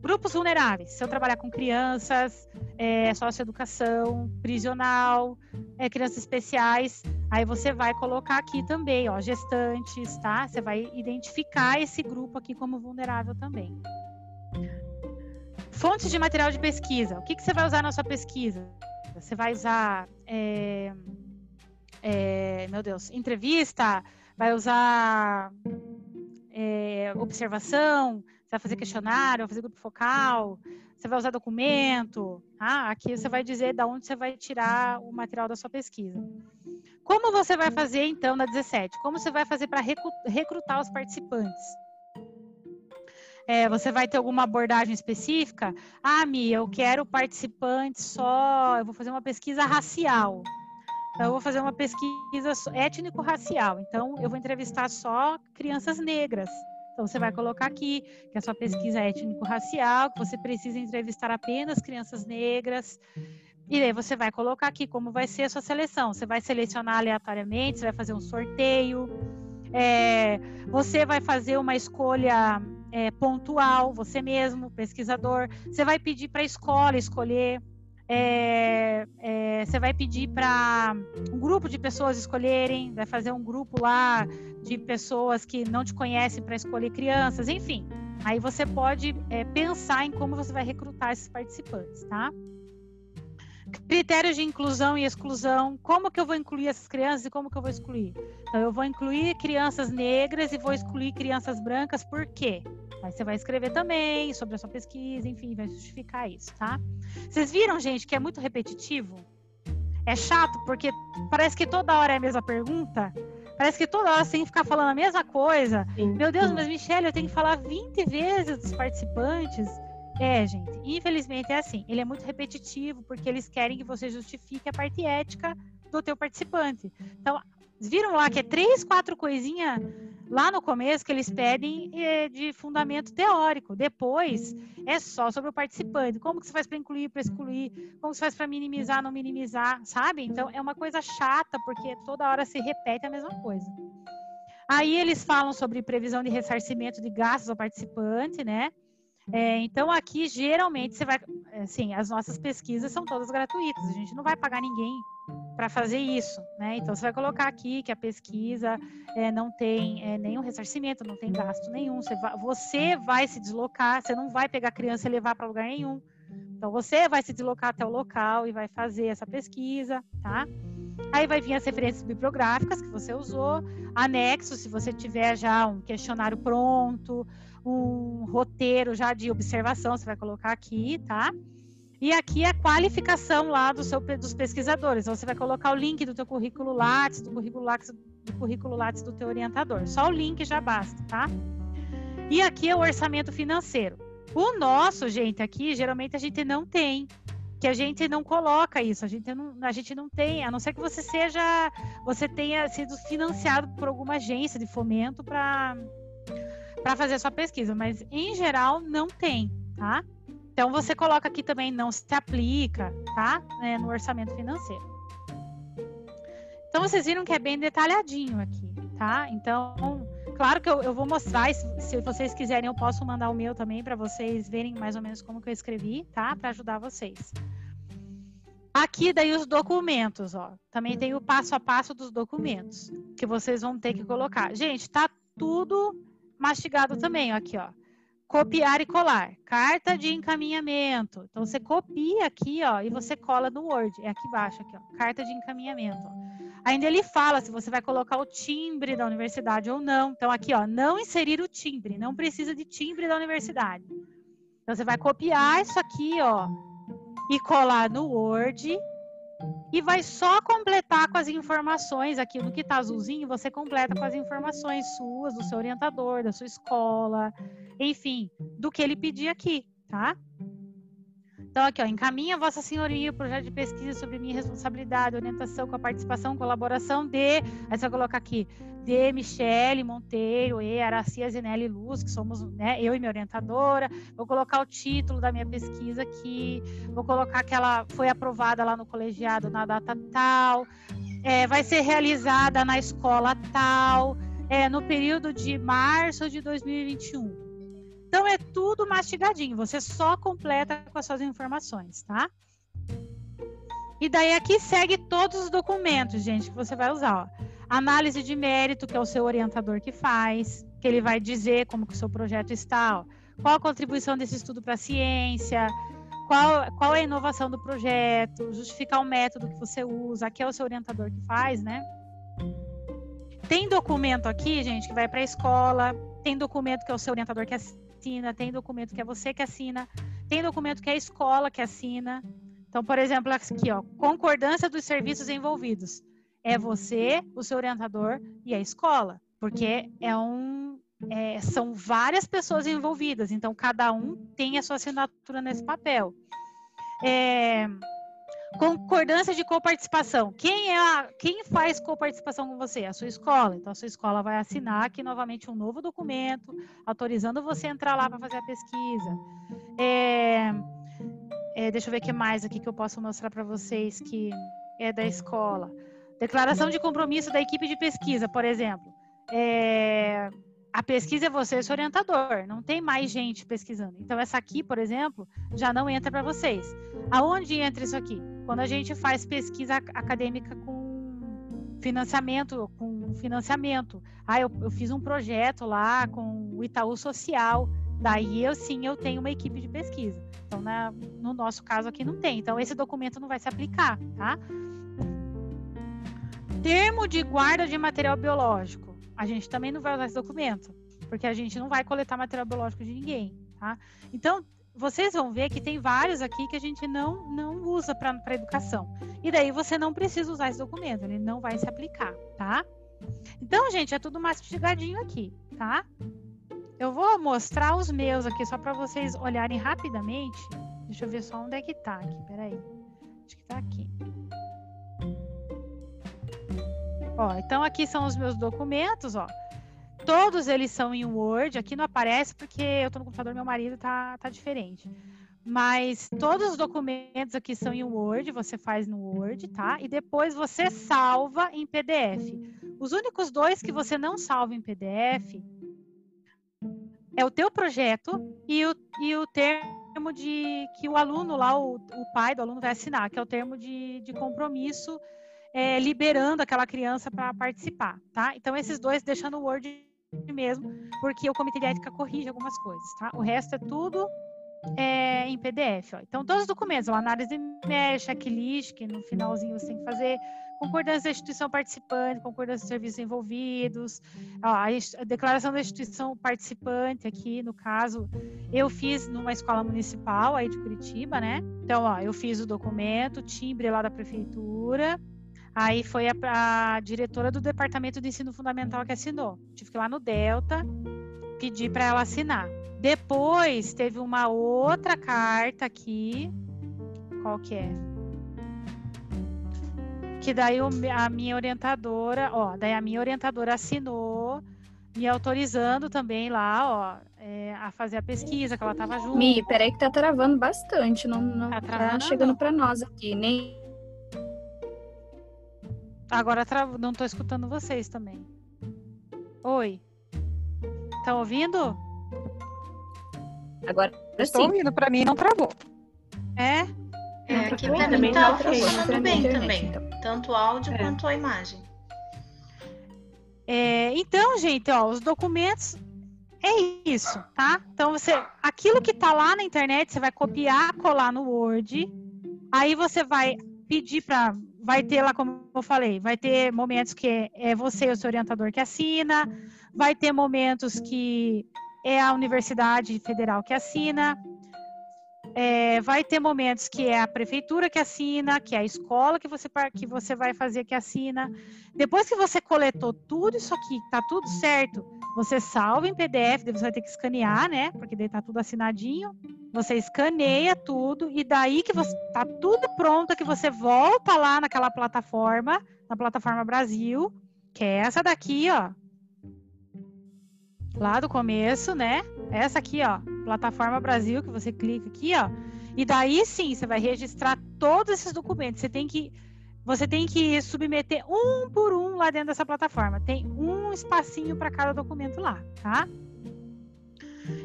Grupos vulneráveis. Se eu trabalhar com crianças, é, socioeducação, prisional, é, crianças especiais, aí você vai colocar aqui também, ó, gestantes, tá? Você vai identificar esse grupo aqui como vulnerável também. Fontes de material de pesquisa. O que, que você vai usar na sua pesquisa? Você vai usar, é, é, meu Deus, entrevista, vai usar é, observação, você vai fazer questionário, vai fazer grupo focal, você vai usar documento. Ah, aqui você vai dizer de onde você vai tirar o material da sua pesquisa. Como você vai fazer, então, na 17? Como você vai fazer para recrutar os participantes? É, você vai ter alguma abordagem específica? Ah, Mi, eu quero participantes só, eu vou fazer uma pesquisa racial. Então, eu vou fazer uma pesquisa étnico-racial. Então, eu vou entrevistar só crianças negras. Então, você vai colocar aqui que a sua pesquisa é étnico-racial, que você precisa entrevistar apenas crianças negras. E aí você vai colocar aqui como vai ser a sua seleção. Você vai selecionar aleatoriamente, você vai fazer um sorteio. É, você vai fazer uma escolha é, pontual, você mesmo, pesquisador. Você vai pedir para a escola escolher. É, é, você vai pedir para um grupo de pessoas escolherem, vai fazer um grupo lá de pessoas que não te conhecem para escolher crianças, enfim. Aí você pode é, pensar em como você vai recrutar esses participantes, tá? Critérios de inclusão e exclusão. Como que eu vou incluir essas crianças e como que eu vou excluir? Então, eu vou incluir crianças negras e vou excluir crianças brancas, por quê? Aí você vai escrever também sobre a sua pesquisa, enfim, vai justificar isso, tá? Vocês viram, gente, que é muito repetitivo? É chato, porque parece que toda hora é a mesma pergunta, Parece que toda hora você tem que ficar falando a mesma coisa. Sim. Meu Deus, mas Michelle, eu tenho que falar 20 vezes dos participantes. É, gente, infelizmente é assim. Ele é muito repetitivo porque eles querem que você justifique a parte ética do teu participante. Então, viram lá que é três, quatro coisinhas lá no começo que eles pedem é, de fundamento teórico. Depois é só sobre o participante. Como que você faz para incluir, para excluir? Como você faz para minimizar, não minimizar, sabe? Então é uma coisa chata porque toda hora se repete a mesma coisa. Aí eles falam sobre previsão de ressarcimento de gastos ao participante, né? É, então aqui geralmente você vai, assim, as nossas pesquisas são todas gratuitas. A gente não vai pagar ninguém para fazer isso, né? Então você vai colocar aqui que a pesquisa é, não tem é, nenhum ressarcimento, não tem gasto nenhum. Você vai, você vai se deslocar, você não vai pegar a criança e levar para lugar nenhum. Então você vai se deslocar até o local e vai fazer essa pesquisa, tá? Aí vai vir as referências bibliográficas que você usou, anexo, se você tiver já um questionário pronto, um roteiro já de observação, você vai colocar aqui, tá? E aqui a qualificação lá do seu, dos pesquisadores. Então, você vai colocar o link do teu currículo Lattes, do currículo Lattes, do currículo Lattes do teu orientador. Só o link já basta, tá? E aqui é o orçamento financeiro. O nosso, gente, aqui, geralmente a gente não tem. Que a gente não coloca isso, a gente não, a gente não tem, a não ser que você seja, você tenha sido financiado por alguma agência de fomento para para fazer a sua pesquisa, mas em geral não tem, tá? Então você coloca aqui também não se aplica, tá? É, no orçamento financeiro. Então vocês viram que é bem detalhadinho aqui, tá? Então, claro que eu, eu vou mostrar, se, se, vocês quiserem eu posso mandar o meu também para vocês verem mais ou menos como que eu escrevi, tá? Para ajudar vocês. Aqui daí os documentos, ó. Também tem o passo a passo dos documentos que vocês vão ter que colocar. Gente, tá tudo mastigado também, aqui, ó copiar e colar. Carta de encaminhamento. Então você copia aqui, ó, e você cola no Word. É aqui embaixo, aqui, ó. Carta de encaminhamento. Ainda ele fala se você vai colocar o timbre da universidade ou não. Então aqui, ó, não inserir o timbre. Não precisa de timbre da universidade. Então você vai copiar isso aqui, ó, e colar no Word e vai só completar com as informações, aquilo que está azulzinho, você completa com as informações suas, do seu orientador, da sua escola, enfim, do que ele pedir aqui, tá? Então, aqui, ó, encaminha Vossa Senhoria o projeto de pesquisa sobre minha responsabilidade, orientação com a participação, colaboração de. Aí você vai colocar aqui, de Michele Monteiro e Aracia Zinelli Luz, que somos né, eu e minha orientadora. Vou colocar o título da minha pesquisa aqui, vou colocar que ela foi aprovada lá no colegiado na data tal, é, vai ser realizada na escola tal, é, no período de março de 2021. Então é tudo mastigadinho, você só completa com as suas informações, tá? E daí aqui segue todos os documentos, gente, que você vai usar. Ó. Análise de mérito, que é o seu orientador que faz, que ele vai dizer como que o seu projeto está, ó. qual a contribuição desse estudo para a ciência, qual, qual é a inovação do projeto, justificar o método que você usa, aqui é o seu orientador que faz, né? Tem documento aqui, gente, que vai para a escola, tem documento que é o seu orientador que assina, tem documento que é você que assina, tem documento que é a escola que assina. Então, por exemplo, aqui, ó, concordância dos serviços envolvidos. É você, o seu orientador e a escola, porque é um, é, são várias pessoas envolvidas, então cada um tem a sua assinatura nesse papel. É, Concordância de coparticipação. Quem é a, quem faz coparticipação com você? A sua escola. Então a sua escola vai assinar aqui novamente um novo documento autorizando você a entrar lá para fazer a pesquisa. É, é, deixa eu ver o que mais aqui que eu posso mostrar para vocês que é da escola. Declaração de compromisso da equipe de pesquisa, por exemplo. É, a pesquisa é você, seu orientador, não tem mais gente pesquisando. Então, essa aqui, por exemplo, já não entra para vocês. Aonde entra isso aqui? Quando a gente faz pesquisa acadêmica com financiamento, com financiamento. Ah, eu, eu fiz um projeto lá com o Itaú Social. Daí eu sim, eu tenho uma equipe de pesquisa. Então, na, no nosso caso aqui não tem. Então, esse documento não vai se aplicar, tá? Termo de guarda de material biológico a gente também não vai usar esse documento, porque a gente não vai coletar material biológico de ninguém, tá? Então, vocês vão ver que tem vários aqui que a gente não, não usa para educação. E daí você não precisa usar esse documento, ele não vai se aplicar, tá? Então, gente, é tudo mastigadinho aqui, tá? Eu vou mostrar os meus aqui só para vocês olharem rapidamente. Deixa eu ver só onde é que tá aqui, peraí. Acho que tá aqui. Ó, então aqui são os meus documentos, ó. Todos eles são em Word. Aqui não aparece porque eu tô no computador, meu marido tá, tá diferente. Mas todos os documentos aqui são em Word, você faz no Word, tá? E depois você salva em PDF. Os únicos dois que você não salva em PDF é o teu projeto e o, e o termo de que o aluno lá, o, o pai do aluno vai assinar, que é o termo de, de compromisso é, liberando aquela criança para participar, tá? Então esses dois deixando o Word mesmo, porque o comitê de ética corrige algumas coisas, tá? O resto é tudo é, em PDF. Ó. Então, todos os documentos, ó, análise MER, checklist, que no finalzinho você tem que fazer, concordância da instituição participante, concordância dos serviços envolvidos, ó, a, a, declaração da instituição participante aqui, no caso, eu fiz numa escola municipal aí de Curitiba, né? Então, ó, eu fiz o documento, timbre lá da prefeitura, Aí foi a, a, diretora do departamento de ensino fundamental que assinou. Tive que ir lá no Delta pedir para ela assinar. Depois teve uma outra carta aqui. Qual que é? Que daí a minha orientadora, ó, daí a minha orientadora assinou, me autorizando também lá, ó, é, a fazer a pesquisa, que ela tava junto. Mi, peraí que tá travando bastante, não, não tá, tá chegando para nós aqui, nem... Agora tra... não tô escutando vocês também. Oi. Estão ouvindo? Agora Estou ouvindo, para mim não travou. É? É, aqui tá, também tá funcionando bem também. Então. Tanto áudio é. quanto a imagem. É, então, gente, ó, os documentos é isso, tá? Então você, aquilo que tá lá na internet, você vai copiar, colar no Word. Aí você vai pedir para, vai ter lá como eu falei, vai ter momentos que é você e o seu orientador que assina, vai ter momentos que é a Universidade Federal que assina. É, vai ter momentos que é a prefeitura que assina, que é a escola que você, que você vai fazer que assina. Depois que você coletou tudo isso aqui, tá tudo certo, você salva em PDF, você vai ter que escanear, né? Porque daí tá tudo assinadinho. Você escaneia tudo e daí que você tá tudo pronto, que você volta lá naquela plataforma, na plataforma Brasil, que é essa daqui, ó, lá do começo, né? Essa aqui, ó, plataforma Brasil, que você clica aqui, ó. E daí sim, você vai registrar todos esses documentos. Você tem que você tem que submeter um por um lá dentro dessa plataforma. Tem um espacinho para cada documento lá, tá?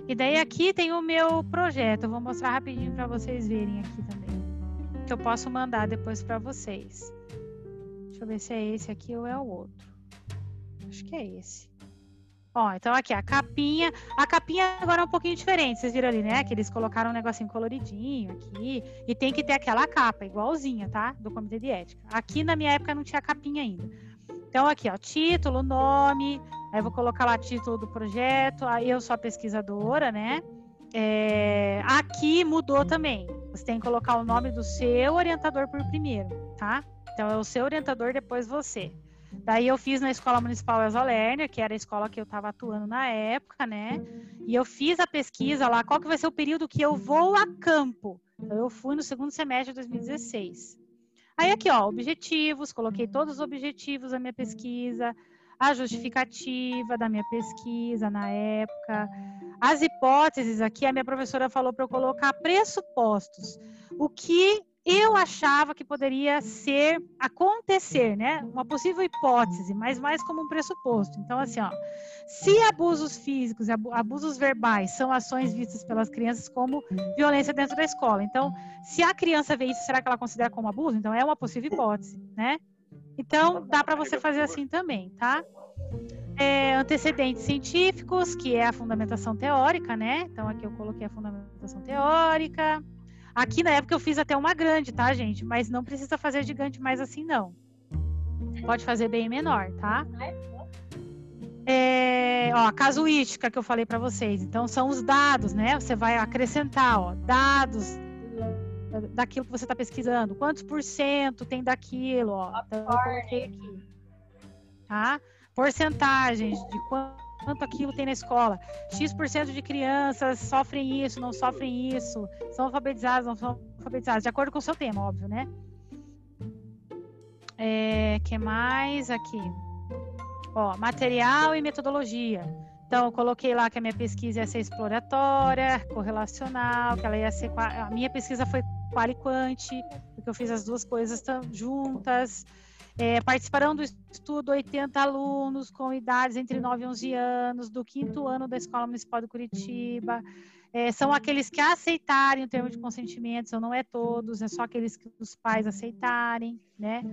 E daí aqui tem o meu projeto. Eu vou mostrar rapidinho para vocês verem aqui também. Que eu posso mandar depois para vocês. Deixa eu ver se é esse aqui ou é o outro. Acho que é esse. Ó, então aqui, a capinha. A capinha agora é um pouquinho diferente. Vocês viram ali, né? Que eles colocaram um negocinho coloridinho aqui. E tem que ter aquela capa, igualzinha, tá? Do comitê de ética. Aqui na minha época não tinha capinha ainda. Então, aqui, ó, título, nome. Aí eu vou colocar lá título do projeto. Aí eu sou a pesquisadora, né? É, aqui mudou também. Você tem que colocar o nome do seu orientador por primeiro, tá? Então é o seu orientador, depois você. Daí eu fiz na Escola Municipal Elza Lerner, que era a escola que eu estava atuando na época, né? E eu fiz a pesquisa lá, qual que vai ser o período que eu vou a campo. Então, eu fui no segundo semestre de 2016. Aí aqui, ó, objetivos, coloquei todos os objetivos da minha pesquisa, a justificativa da minha pesquisa na época, as hipóteses aqui, a minha professora falou para eu colocar pressupostos. O que eu achava que poderia ser acontecer, né? Uma possível hipótese, mas mais como um pressuposto. Então, assim, ó, se abusos físicos, abusos verbais são ações vistas pelas crianças como violência dentro da escola. Então, se a criança vê isso, será que ela considera como abuso? Então, é uma possível hipótese, né? Então, dá para você fazer assim também, tá? É, antecedentes científicos, que é a fundamentação teórica, né? Então, aqui eu coloquei a fundamentação teórica Aqui na época eu fiz até uma grande, tá, gente? Mas não precisa fazer gigante mais assim, não. Pode fazer bem menor, tá? É, ó, a casuística que eu falei para vocês. Então, são os dados, né? Você vai acrescentar, ó, dados daquilo que você está pesquisando. Quantos por cento tem daquilo, ó. Então, eu coloquei aqui. Tá? Porcentagens de quanto quanto aquilo tem na escola. X% de crianças sofrem isso, não sofrem isso, são alfabetizadas, não são alfabetizadas, de acordo com o seu tema, óbvio, né? É, que mais aqui? Ó, material e metodologia. Então, eu coloquei lá que a minha pesquisa ia ser exploratória, correlacional, que ela ia ser. A minha pesquisa foi qual quanti, porque eu fiz as duas coisas juntas. É, participaram do estudo 80 alunos com idades entre 9 e 11 anos, do quinto ano da Escola Municipal de Curitiba. É, são aqueles que aceitarem o termo de consentimento, são não é todos, é só aqueles que os pais aceitarem, né?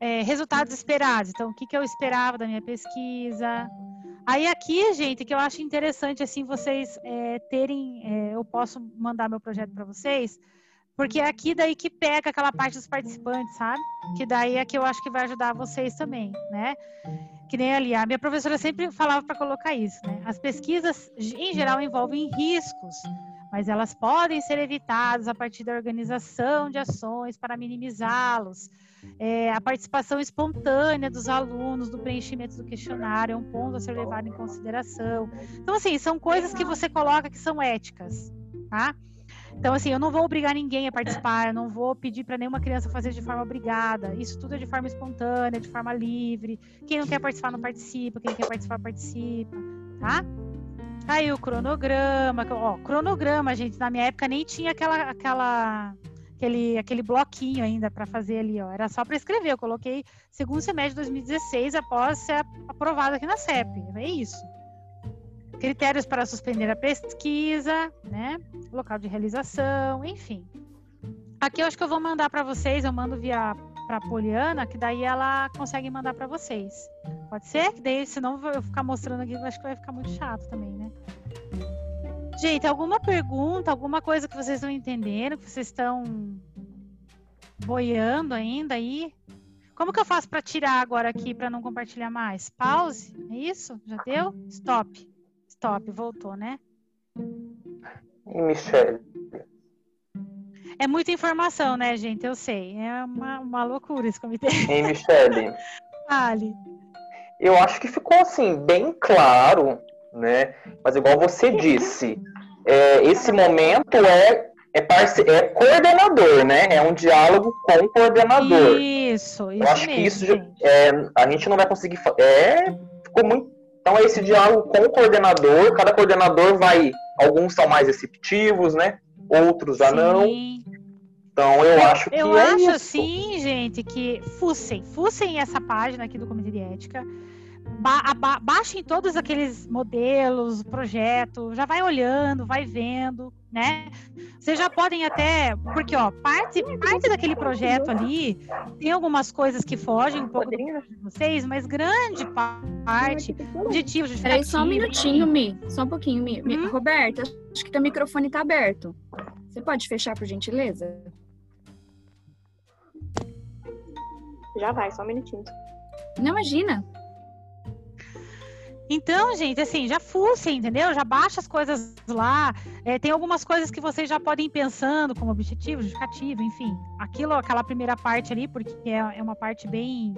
É, resultados esperados. Então, o que, que eu esperava da minha pesquisa? Aí aqui, gente, que eu acho interessante assim vocês é, terem, é, eu posso mandar meu projeto para vocês, porque é aqui daí que pega aquela parte dos participantes, sabe? Que daí é que eu acho que vai ajudar vocês também, né? Que nem ali, a minha professora sempre falava para colocar isso, né? As pesquisas, em geral, envolvem riscos, mas elas podem ser evitadas a partir da organização de ações para minimizá-los. É, a participação espontânea dos alunos, do preenchimento do questionário, é um ponto a ser levado em consideração. Então, assim, são coisas que você coloca que são éticas, tá? Então, assim, eu não vou obrigar ninguém a participar, eu não vou pedir para nenhuma criança fazer de forma obrigada. Isso tudo é de forma espontânea, de forma livre. Quem não quer participar, não participa. Quem quer participar, participa, tá? Aí o cronograma, ó, cronograma, gente, na minha época nem tinha aquela, aquela, aquele, aquele bloquinho ainda para fazer ali, ó. Era só para escrever. Eu coloquei segundo semestre de 2016 após ser aprovado aqui na CEP. É isso critérios para suspender a pesquisa, né? Local de realização, enfim. Aqui eu acho que eu vou mandar para vocês, eu mando via para Poliana, que daí ela consegue mandar para vocês. Pode ser? Que daí, senão eu ficar mostrando aqui, acho que vai ficar muito chato também, né? Gente, alguma pergunta, alguma coisa que vocês estão entendendo, que vocês estão boiando ainda aí? Como que eu faço para tirar agora aqui para não compartilhar mais? Pause? É isso? Já deu? Stop. Stop, voltou, né? E Michelle? É muita informação, né, gente? Eu sei. É uma, uma loucura esse comitê. (laughs) E Michelle? Fale. Eu acho que ficou assim, bem claro, né? Mas igual você disse, é, esse momento é é, parce... é coordenador, né? É um diálogo com o coordenador. Isso, isso. Eu acho mesmo, que isso é, a gente não vai conseguir. É, ficou muito então é esse diálogo com o coordenador, cada coordenador vai, alguns são mais receptivos, né? Outros já Sim. não. Então eu acho que Eu é acho isso. assim, gente, que fussem, fussem essa página aqui do Comitê de Ética, ba ba baixem todos aqueles modelos, projetos, já vai olhando, vai vendo, né? Vocês já podem até, porque ó, parte, parte daquele projeto ali tem algumas coisas que fogem um pouco de vocês, mas grande parte, objetivo, Peraí, só um minutinho, Mi, só um pouquinho, Mi. Hum? Roberta, acho que teu microfone tá aberto. Você pode fechar, por gentileza? Já vai, só um minutinho. Não, imagina. Então, gente, assim, já fucem, entendeu? Já baixa as coisas lá. É, tem algumas coisas que vocês já podem ir pensando como objetivo, justificativo, enfim. Aquilo, aquela primeira parte ali, porque é, é uma parte bem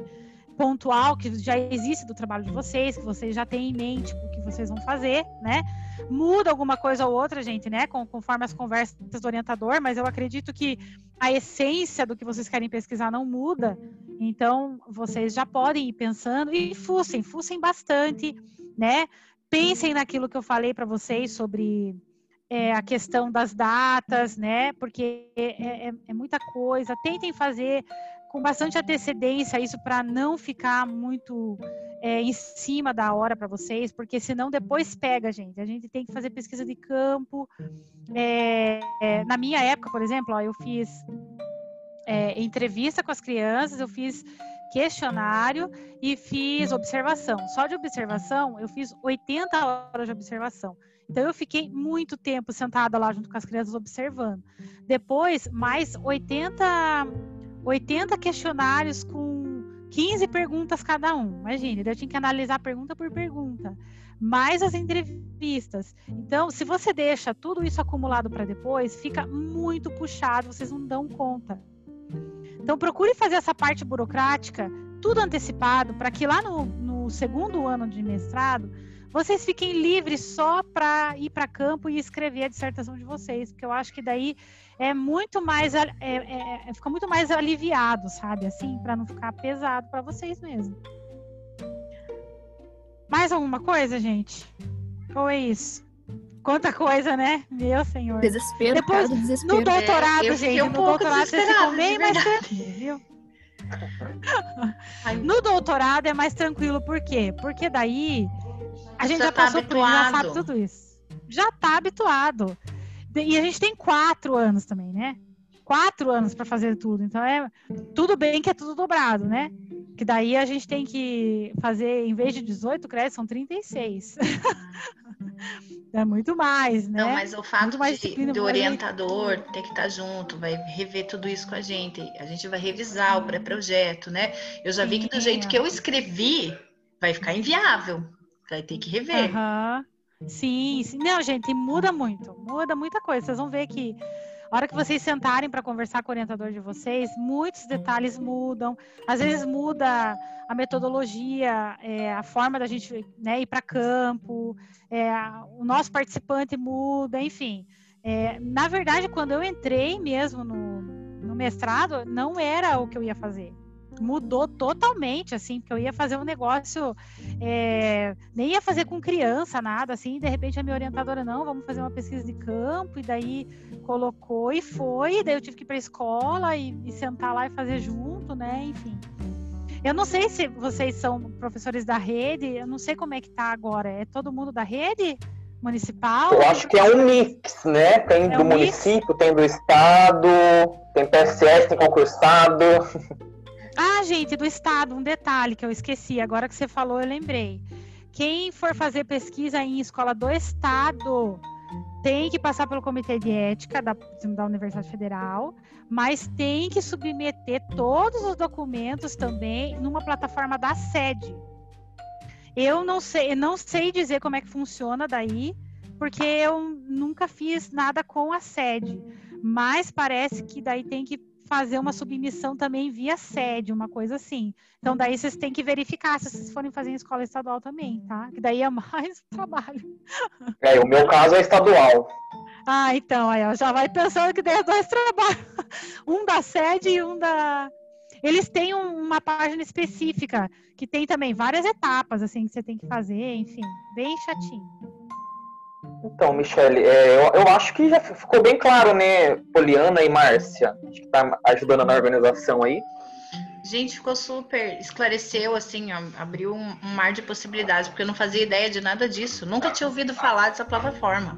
pontual que já existe do trabalho de vocês, que vocês já têm em mente o que vocês vão fazer, né? Muda alguma coisa ou outra, gente, né? conforme as conversas do orientador, mas eu acredito que a essência do que vocês querem pesquisar não muda. Então, vocês já podem ir pensando e fussem, fussem bastante né? Pensem naquilo que eu falei para vocês sobre é, a questão das datas, né? Porque é, é, é muita coisa. Tentem fazer com bastante antecedência isso para não ficar muito é, em cima da hora para vocês, porque senão depois pega, gente. A gente tem que fazer pesquisa de campo. É, é, na minha época, por exemplo, ó, eu fiz é, entrevista com as crianças, eu fiz questionário e fiz observação. Só de observação, eu fiz 80 horas de observação. Então, eu fiquei muito tempo sentada lá junto com as crianças observando. Depois, mais 80, 80 questionários com 15 perguntas cada um. Imagine, eu tinha que analisar pergunta por pergunta. Mais as entrevistas. Então, se você deixa tudo isso acumulado para depois, fica muito puxado, vocês não dão conta. Então, procure fazer essa parte burocrática tudo antecipado, para que lá no, no segundo ano de mestrado vocês fiquem livres só para ir para campo e escrever a dissertação de vocês, porque eu acho que daí é muito mais é, é, é fica muito mais aliviado, sabe? Assim, para não ficar pesado para vocês mesmo. Mais alguma coisa, gente? Ou é isso? Quanta coisa, né? Meu senhor. Desespero, Depois, cara, desespero. No doutorado, é, gente, um no doutorado vocês ficam bem mais tranquilos, viu? no doutorado é mais tranquilo, por quê? Porque daí a gente já, já tá passou por isso, já sabe tudo isso. Já tá habituado. E a gente tem quatro anos também, né? Quatro anos para fazer tudo. Então é tudo bem que é tudo dobrado, né? Que daí a gente tem que fazer, em vez de 18 créditos, são 36. (laughs) é muito mais, né? Não, mas o fato de, do orientador ter que estar junto, vai rever tudo isso com a gente. A gente vai revisar o pré-projeto, né? Eu já vi que do jeito que eu escrevi, vai ficar inviável. Vai ter que rever. Uhum. Sim, sim. Não, gente, muda muito. Muda muita coisa. Vocês vão ver que a hora que vocês sentarem para conversar com o orientador de vocês, muitos detalhes mudam. Às vezes muda a metodologia, é, a forma da gente né, ir para campo, é, o nosso participante muda, enfim. É, na verdade, quando eu entrei mesmo no, no mestrado, não era o que eu ia fazer mudou totalmente, assim, porque eu ia fazer um negócio, é, nem ia fazer com criança, nada, assim, de repente a minha orientadora, não, vamos fazer uma pesquisa de campo, e daí colocou e foi, e daí eu tive que ir para a escola e, e sentar lá e fazer junto, né, enfim. Eu não sei se vocês são professores da rede, eu não sei como é que tá agora, é todo mundo da rede? municipal? Eu acho que é um mix, né? Tem é do um município, mix? tem do estado, tem PSS, tem concursado. (laughs) Ah, gente, do Estado, um detalhe que eu esqueci, agora que você falou, eu lembrei. Quem for fazer pesquisa em escola do Estado tem que passar pelo Comitê de Ética da, da Universidade Federal, mas tem que submeter todos os documentos também numa plataforma da sede. Eu não sei, não sei dizer como é que funciona daí, porque eu nunca fiz nada com a sede, mas parece que daí tem que fazer uma submissão também via sede, uma coisa assim. Então, daí vocês têm que verificar se vocês forem fazer em escola estadual também, tá? Que daí é mais (laughs) trabalho. É, o meu caso é estadual. Ah, então, aí, ó, já vai pensando que tem dois (laughs) trabalhos. Um da sede e um da. Eles têm uma página específica que tem também várias etapas, assim, que você tem que fazer, enfim, bem chatinho. Então, Michele, é, eu, eu, acho que já ficou bem claro, né? Poliana e Márcia, acho que tá ajudando na organização aí. Gente, ficou super, esclareceu, assim, ó, abriu um, um, mar de possibilidades, porque eu não fazia ideia de nada disso. Nunca tinha ouvido falar dessa plataforma.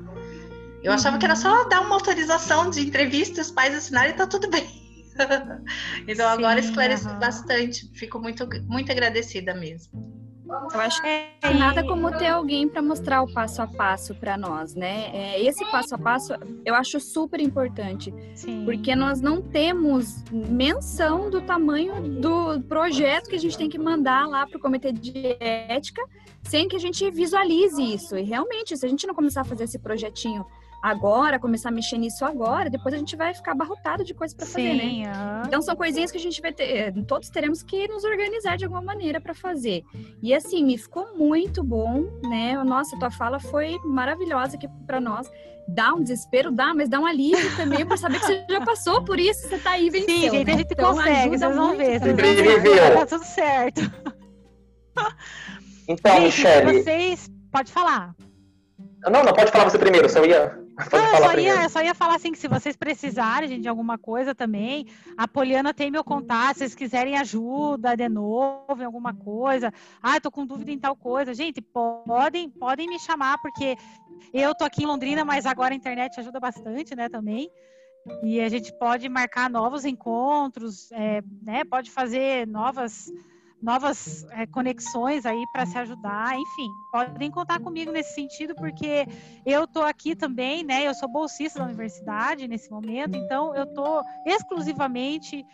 Eu achava que era só dar uma autorização de entrevista, os pais assinarem e tá tudo bem. (laughs) então Sim, agora esclareceu uhum. bastante. Fico muito, muito agradecida mesmo. Eu acho que é, nada como ter alguém para mostrar o passo a passo para nós, né? É, esse passo a passo eu acho super importante, Sim. porque nós não temos menção do tamanho do projeto que a gente tem que mandar lá para o comitê de ética, sem que a gente visualize isso. E realmente, se a gente não começar a fazer esse projetinho agora, começar a mexer nisso agora, depois a gente vai ficar abarrotado de coisas para fazer, né? Uhum. Então são coisinhas que a gente vai ter, todos teremos que nos organizar de alguma maneira para fazer. E assim, me ficou muito bom, né? Nossa, tua fala foi maravilhosa aqui para nós. Dá um desespero, dá, mas dá um alívio também para saber que você já passou por isso, você tá aí vencendo. Sim, gente, a gente então, consegue, vocês vão ver, vocês vão ver, tá tudo certo. Então, gente, Michele... vocês... Pode falar. Não, não, pode falar você primeiro, só ia não, eu só, ia, eu só ia falar assim que se vocês precisarem gente, de alguma coisa também, a Poliana tem meu contato, se vocês quiserem ajuda de novo em alguma coisa, ah, tô com dúvida em tal coisa, gente, podem, podem me chamar, porque eu tô aqui em Londrina, mas agora a internet ajuda bastante, né, também. E a gente pode marcar novos encontros, é, né, pode fazer novas novas é, conexões aí para se ajudar, enfim, podem contar comigo nesse sentido, porque eu estou aqui também, né? Eu sou bolsista da universidade nesse momento, então eu estou exclusivamente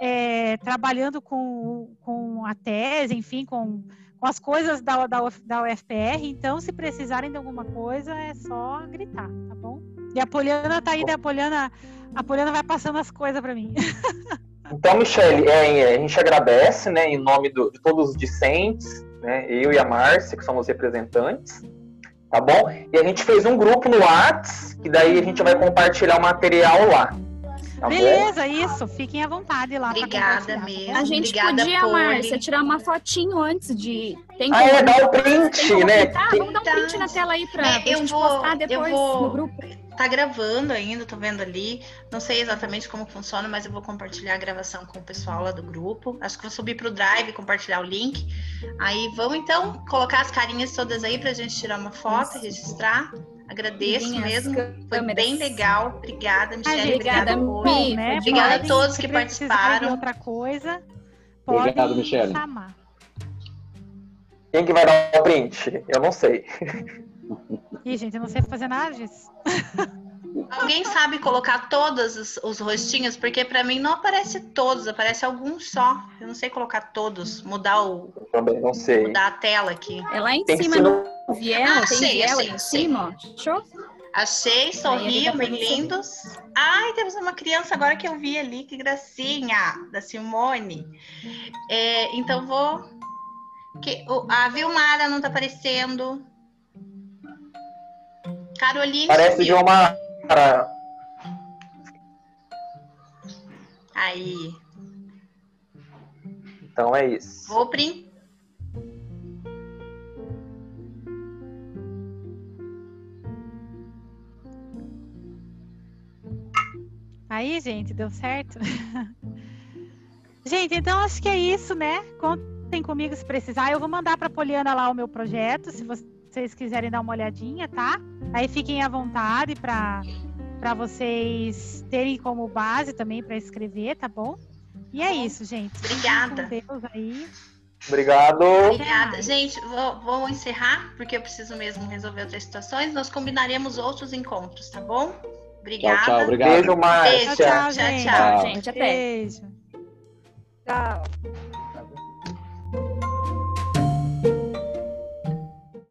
é, trabalhando com, com a tese, enfim, com, com as coisas da, da, da UFPR, então se precisarem de alguma coisa é só gritar, tá bom? E a Poliana tá aí, né? A Poliana, a Poliana vai passando as coisas para mim. (laughs) Então, Michele, é, a gente agradece, né, em nome do, de todos os discentes, né, eu e a Márcia, que somos representantes, tá bom? E a gente fez um grupo no Whats, que daí a gente vai compartilhar o material lá, Tá Beleza, bom? isso. Fiquem à vontade lá. Obrigada mesmo. A gente Obrigada, podia, Márcia, tirar uma fotinho antes de. Tem que... Ah, é, dar o print, né? Vamos dar um print na tela aí pra, é, pra gente vou, postar depois vou... no grupo tá gravando ainda, tô vendo ali. Não sei exatamente como funciona, mas eu vou compartilhar a gravação com o pessoal lá do grupo. Acho que vou subir pro Drive, compartilhar o link. Aí vamos então colocar as carinhas todas aí pra gente tirar uma foto, Isso. registrar. Agradeço mesmo. Foi bem legal. Obrigada, Michelle. Obrigada, Mi. Né? Obrigada a todos que participaram. outra coisa, pode Obrigado, Michelle. chamar. Quem que vai dar o print? Eu não sei. (laughs) Ih, gente, eu não sei fazer nada disso. Alguém sabe colocar todos os, os rostinhos? Porque para mim não aparece todos, aparece alguns só. Eu não sei colocar todos, mudar o. Eu também não sei. Mudar a tela aqui. É lá em tem cima no Viel, ah, tem achei, Viel em cima, Show? Achei, sorriam, bem lindos. Ai, temos uma criança agora que eu vi ali, que gracinha, da Simone. É, então vou. Que, a Vilmara não tá aparecendo. Caroline. Parece de uma. Aí. Então é isso. Vou print. Aí, gente, deu certo? (laughs) gente, então acho que é isso, né? Contem comigo se precisar. Eu vou mandar para a Poliana lá o meu projeto, se vocês quiserem dar uma olhadinha, tá? Aí fiquem à vontade para para vocês terem como base também para escrever, tá bom? E é isso, gente. Obrigada. Deus aí. Obrigado. Obrigada. Gente, vou, vou, encerrar, porque eu preciso mesmo resolver outras situações. Nós combinaremos outros encontros, tá bom? Obrigada. Tchau, tchau. Obrigado. Beijo, Márcia. Beijo, tchau, tchau, tchau, tchau, gente. Até. Beijo. Tchau.